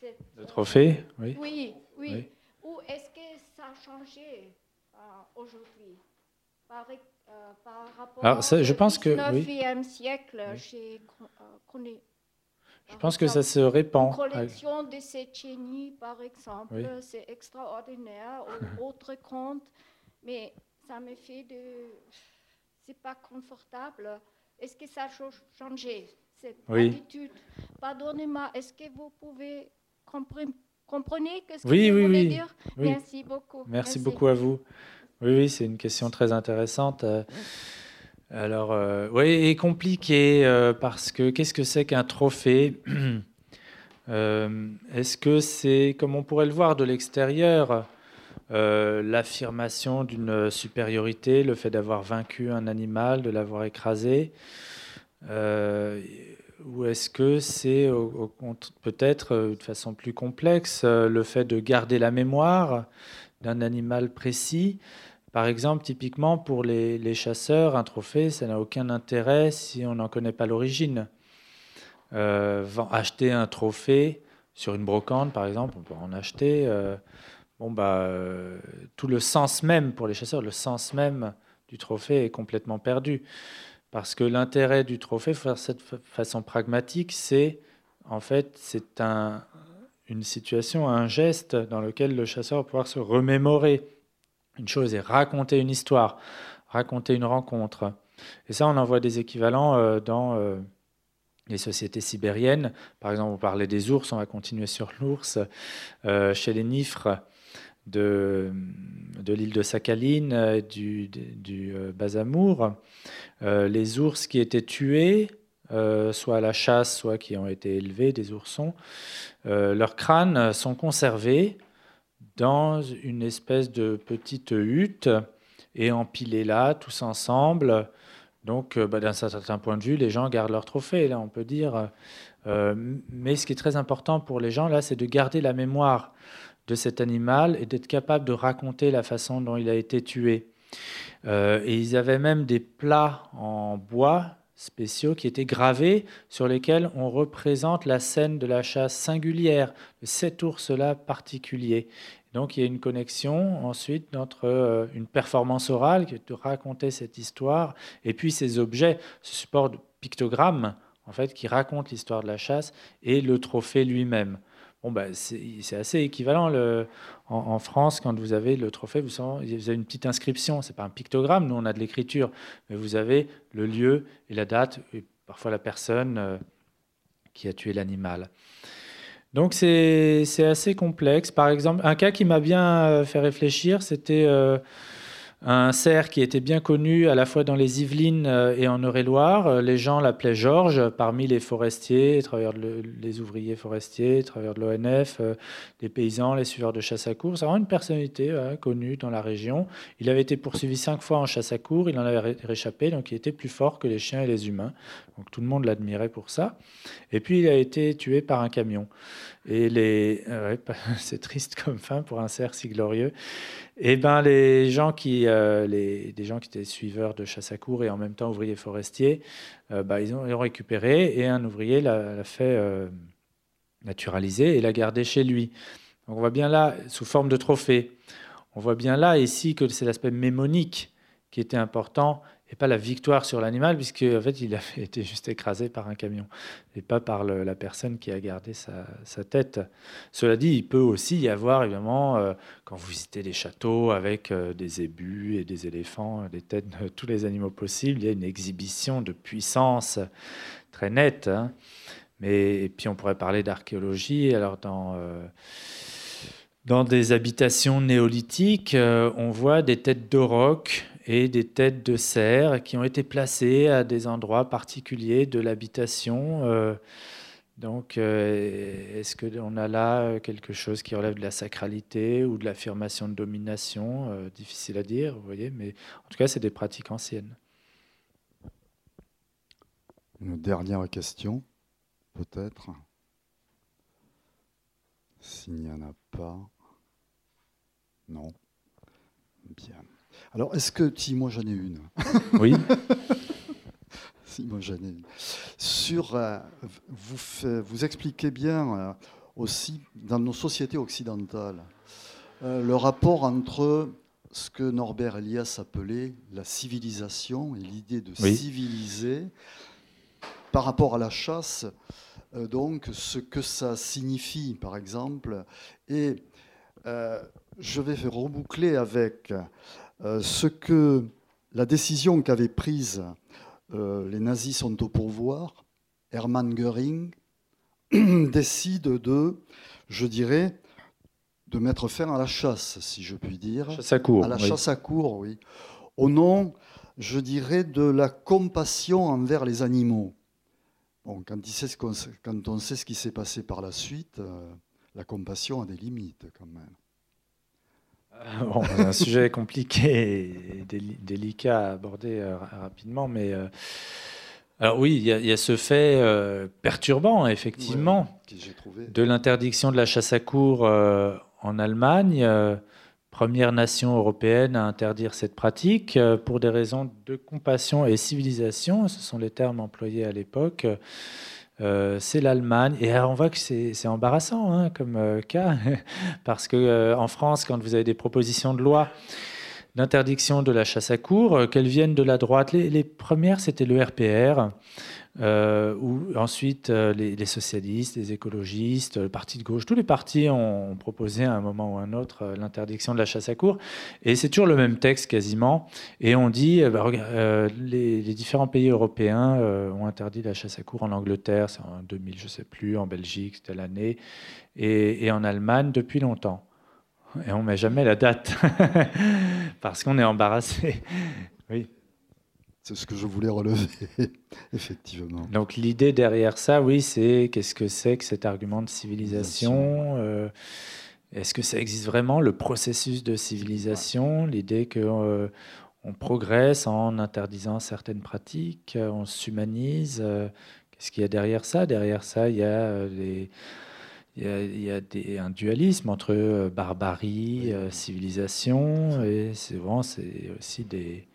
cette, Le trophée, oui. Oui, oui. Ou est-ce que ça a changé euh, aujourd'hui? Par, euh, par, rapport Alors, ça, je pense que, oui. siècle, j'ai connu je pense que ça se répand. La collection de Chénies, par exemple, c'est extraordinaire, [laughs] autre compte, mais ça me fait de. C'est pas confortable. Est-ce que ça a changé, cette attitude? Pardonnez-moi, est-ce que vous pouvez comprendre comprenez ce que oui, je oui, voulais oui. dire? Merci beaucoup. Merci, beaucoup à vous. Oui, oui, c'est une question très intéressante. Alors, euh, oui, et compliqué euh, parce que qu'est-ce que c'est qu'un trophée? [clears throat] Euh, Est-ce que c'est, comme on pourrait le voir de l'extérieur, l'affirmation d'une supériorité, le fait d'avoir vaincu un animal, de l'avoir écrasé? Ou est-ce que c'est peut-être de façon plus complexe le fait de garder la mémoire d'un animal précis? Par exemple, typiquement pour les, chasseurs, un trophée, ça n'a aucun intérêt si on n'en connaît pas l'origine. Euh, acheter un trophée sur une brocante, par exemple, on peut en acheter. Euh, bon, bah, euh, tout le sens même pour les chasseurs, le sens même du trophée est complètement perdu. Parce que l'intérêt du trophée, faire cette façon pragmatique, c'est en fait c'est un, une situation, un geste dans lequel le chasseur va pouvoir se remémorer une chose est raconter une histoire, raconter une rencontre. Et ça, on en voit des équivalents euh, dans euh, les sociétés sibériennes. Par exemple, on parlait des ours, on va continuer sur l'ours. Euh, chez les nifres de, l'île de Sakhaline, du, du Basamour, les ours qui étaient tués, soit à la chasse, soit qui ont été élevés, des oursons, leurs crânes sont conservés dans une espèce de petite hutte et empilés là, tous ensemble. Donc, euh, bah, d'un certain point de vue, les gens gardent leur trophée, là, on peut dire. Euh, mais ce qui est très important pour les gens, là, c'est de garder la mémoire de cet animal et d'être capable de raconter la façon dont il a été tué. Euh, et ils avaient même des plats en bois spéciaux qui étaient gravés sur lesquels on représente la scène de la chasse singulière de cet ours-là particulier. Donc il y a une connexion ensuite entre euh, une performance orale qui est de raconter cette histoire et puis ces objets, ce support de pictogramme en fait qui raconte l'histoire de la chasse et le trophée lui-même. Bon, bah, c'est assez équivalent le, en, France quand vous avez le trophée, vous, avez une petite inscription. C'est pas un pictogramme, nous on a de l'écriture, mais vous avez le lieu et la date et parfois la personne euh, qui a tué l'animal. Donc c'est assez complexe. Par exemple, un cas qui m'a bien euh, fait réfléchir, c'était euh, un cerf qui était bien connu à la fois dans les Yvelines euh, et en Eure-et-Loire. Euh, les gens l'appelaient Georges parmi les forestiers, les ouvriers forestiers, travailleurs de l'ONF, euh, les paysans, les suiveurs de chasse à cour. C'est vraiment une personnalité connue dans la région. Il avait été poursuivi cinq fois en chasse à cour, il en avait réchappé, donc il était plus fort que les chiens et les humains. Donc tout le monde l'admirait pour ça. Et puis il a été tué par un camion. Et les, [laughs] c'est triste comme fin pour un cerf si glorieux. Et ben les gens qui, euh, les, des gens qui étaient suiveurs de chasse à cour et en même temps ouvriers forestiers, euh, bah, ils, ont, récupéré et un ouvrier l'a fait euh, naturaliser et l'a gardé chez lui. Donc on voit bien là, sous forme de trophée, on voit bien là ici que c'est l'aspect mémonique qui était important et pas la victoire sur l'animal, puisque en fait, il a été juste écrasé par un camion, et pas par la personne qui a gardé sa, tête. Cela dit, il peut aussi y avoir, évidemment, euh, quand vous visitez des châteaux avec euh, des ébus et des éléphants, des têtes de tous les animaux possibles, il y a une exhibition de puissance très nette. Hein. Mais, et puis on pourrait parler d'archéologie. Alors dans... Euh, dans des habitations néolithiques, on voit des têtes de roc et des têtes de cerf qui ont été placées à des endroits particuliers de l'habitation. Euh, Donc, euh, est-ce qu'on a là quelque chose qui relève de la sacralité ou de l'affirmation de domination? Euh, Difficile à dire, vous voyez, mais en tout cas, c'est des pratiques anciennes. Une dernière question, peut-être? S'il n'y en a pas. Non. Bien. Alors, est-ce que. Si, moi j'en ai une. [laughs] Oui. [laughs] si, moi j'en ai une. Sur. Euh, vous, vous expliquez bien euh, aussi, dans nos sociétés occidentales, euh, le rapport entre ce que Norbert Elias appelait la civilisation et l'idée de civiliser par rapport à la chasse, donc ce que ça signifie, par exemple, et je vais reboucler avec ce que la décision qu'avaient prise euh, les nazis sont au pourvoir. Hermann Göring [clears throat] décide de, je dirais, de mettre fin à la chasse, si je puis dire. Chasse à court. À la chasse à court, oui. Au nom, je dirais, de la compassion envers les animaux. Bon, quand, quand on sait ce qui s'est passé par la suite, euh, la compassion a des limites quand même. Bon, un sujet [laughs] compliqué et délicat à aborder euh, rapidement, mais euh, alors oui, il y, a ce fait euh, perturbant, effectivement, de l'interdiction de la chasse à cour en Allemagne, première nation européenne à interdire cette pratique pour des raisons de compassion et civilisation, ce sont les termes employés à l'époque. Euh, c'est l'Allemagne. Et on voit que c'est embarrassant hein, comme euh, cas, [laughs] parce que euh, en France, quand vous avez des propositions de loi d'interdiction de la chasse à cour, qu'elles viennent de la droite, les premières, c'était le RPR. Euh, où ensuite euh, les, socialistes, les écologistes, le parti de gauche, tous les partis ont, proposé à un moment ou à un autre euh, l'interdiction de la chasse à cour. Et c'est toujours le même texte quasiment. Et on dit, bah, les, différents pays européens ont interdit la chasse à cour en Angleterre, c'est en 2000, je ne sais plus, en Belgique, c'était l'année, et, et en Allemagne depuis longtemps. Et on ne met jamais la date, [laughs] parce qu'on est embarrassé. Oui. C'est ce que je voulais relever, [laughs] effectivement. Donc l'idée derrière ça, oui, c'est qu'est-ce que c'est que cet argument de civilisation euh, Est-ce que ça existe vraiment, le processus de civilisation L'idée qu'on euh, on progresse en interdisant certaines pratiques, on s'humanise. Euh, qu'est-ce qu'il y a derrière ça? Derrière ça, il y a des... Il y a, des, un dualisme entre barbarie, civilisation, et souvent c'est aussi des,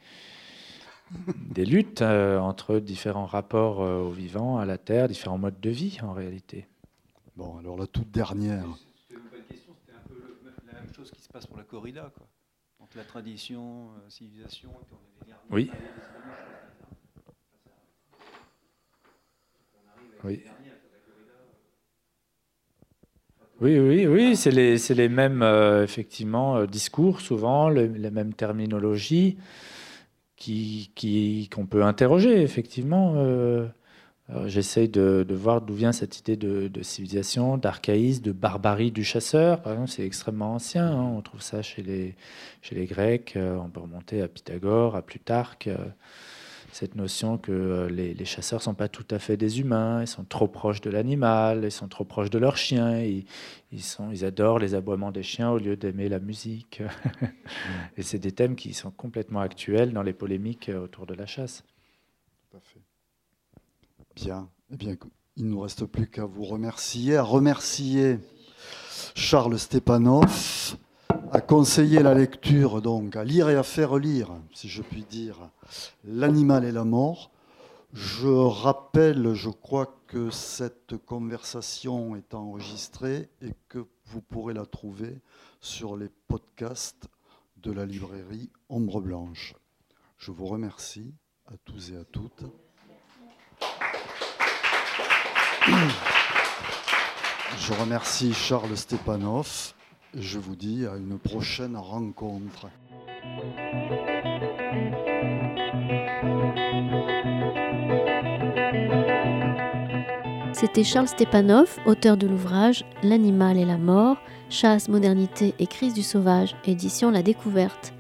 des luttes euh, entre différents rapports euh, au vivant, à la terre, différents modes de vie en réalité. Bon, alors la toute dernière. C'était un peu la même chose qui se passe pour la corrida, quoi. Entre la tradition, la euh, civilisation, et puis on avait Oui. Oui. Oui, oui, oui, c'est les, les, mêmes effectivement discours souvent, les, les mêmes terminologies qui, qu'on peut interroger, effectivement. Euh, J'essaye de, voir d'où vient cette idée de, civilisation, d'archaïsme, de barbarie du chasseur. Par exemple, c'est extrêmement ancien. Hein. On trouve ça chez les, chez les Grecs. Euh, on peut remonter à Pythagore, à Plutarque. Cette notion que euh, les, chasseurs ne sont pas tout à fait des humains, ils sont trop proches de l'animal, ils sont trop proches de leurs chiens, ils, sont, ils adorent les aboiements des chiens au lieu d'aimer la musique. [laughs] Et c'est des thèmes qui sont complètement actuels dans les polémiques euh, autour de la chasse. Tout à fait. Bien. Eh bien, il ne nous reste plus qu'à vous remercier, à remercier Charles Stepanov à conseiller la lecture, donc à lire et à faire lire, si je puis dire, L'animal et la mort. Je rappelle, je crois que cette conversation est enregistrée et que vous pourrez la trouver sur les podcasts de la librairie Ombre Blanche. Je vous remercie à tous et à toutes. Je remercie Charles Stepanov je vous dis à une prochaine rencontre. C'était Charles Stepanov, auteur de l'ouvrage L'animal et la mort, chasse, modernité et crise du sauvage, édition La Découverte,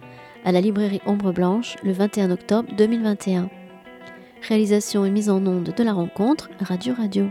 à la librairie Ombre Blanche le 21 octobre 2021. Réalisation et mise en onde de la rencontre Radio Radio.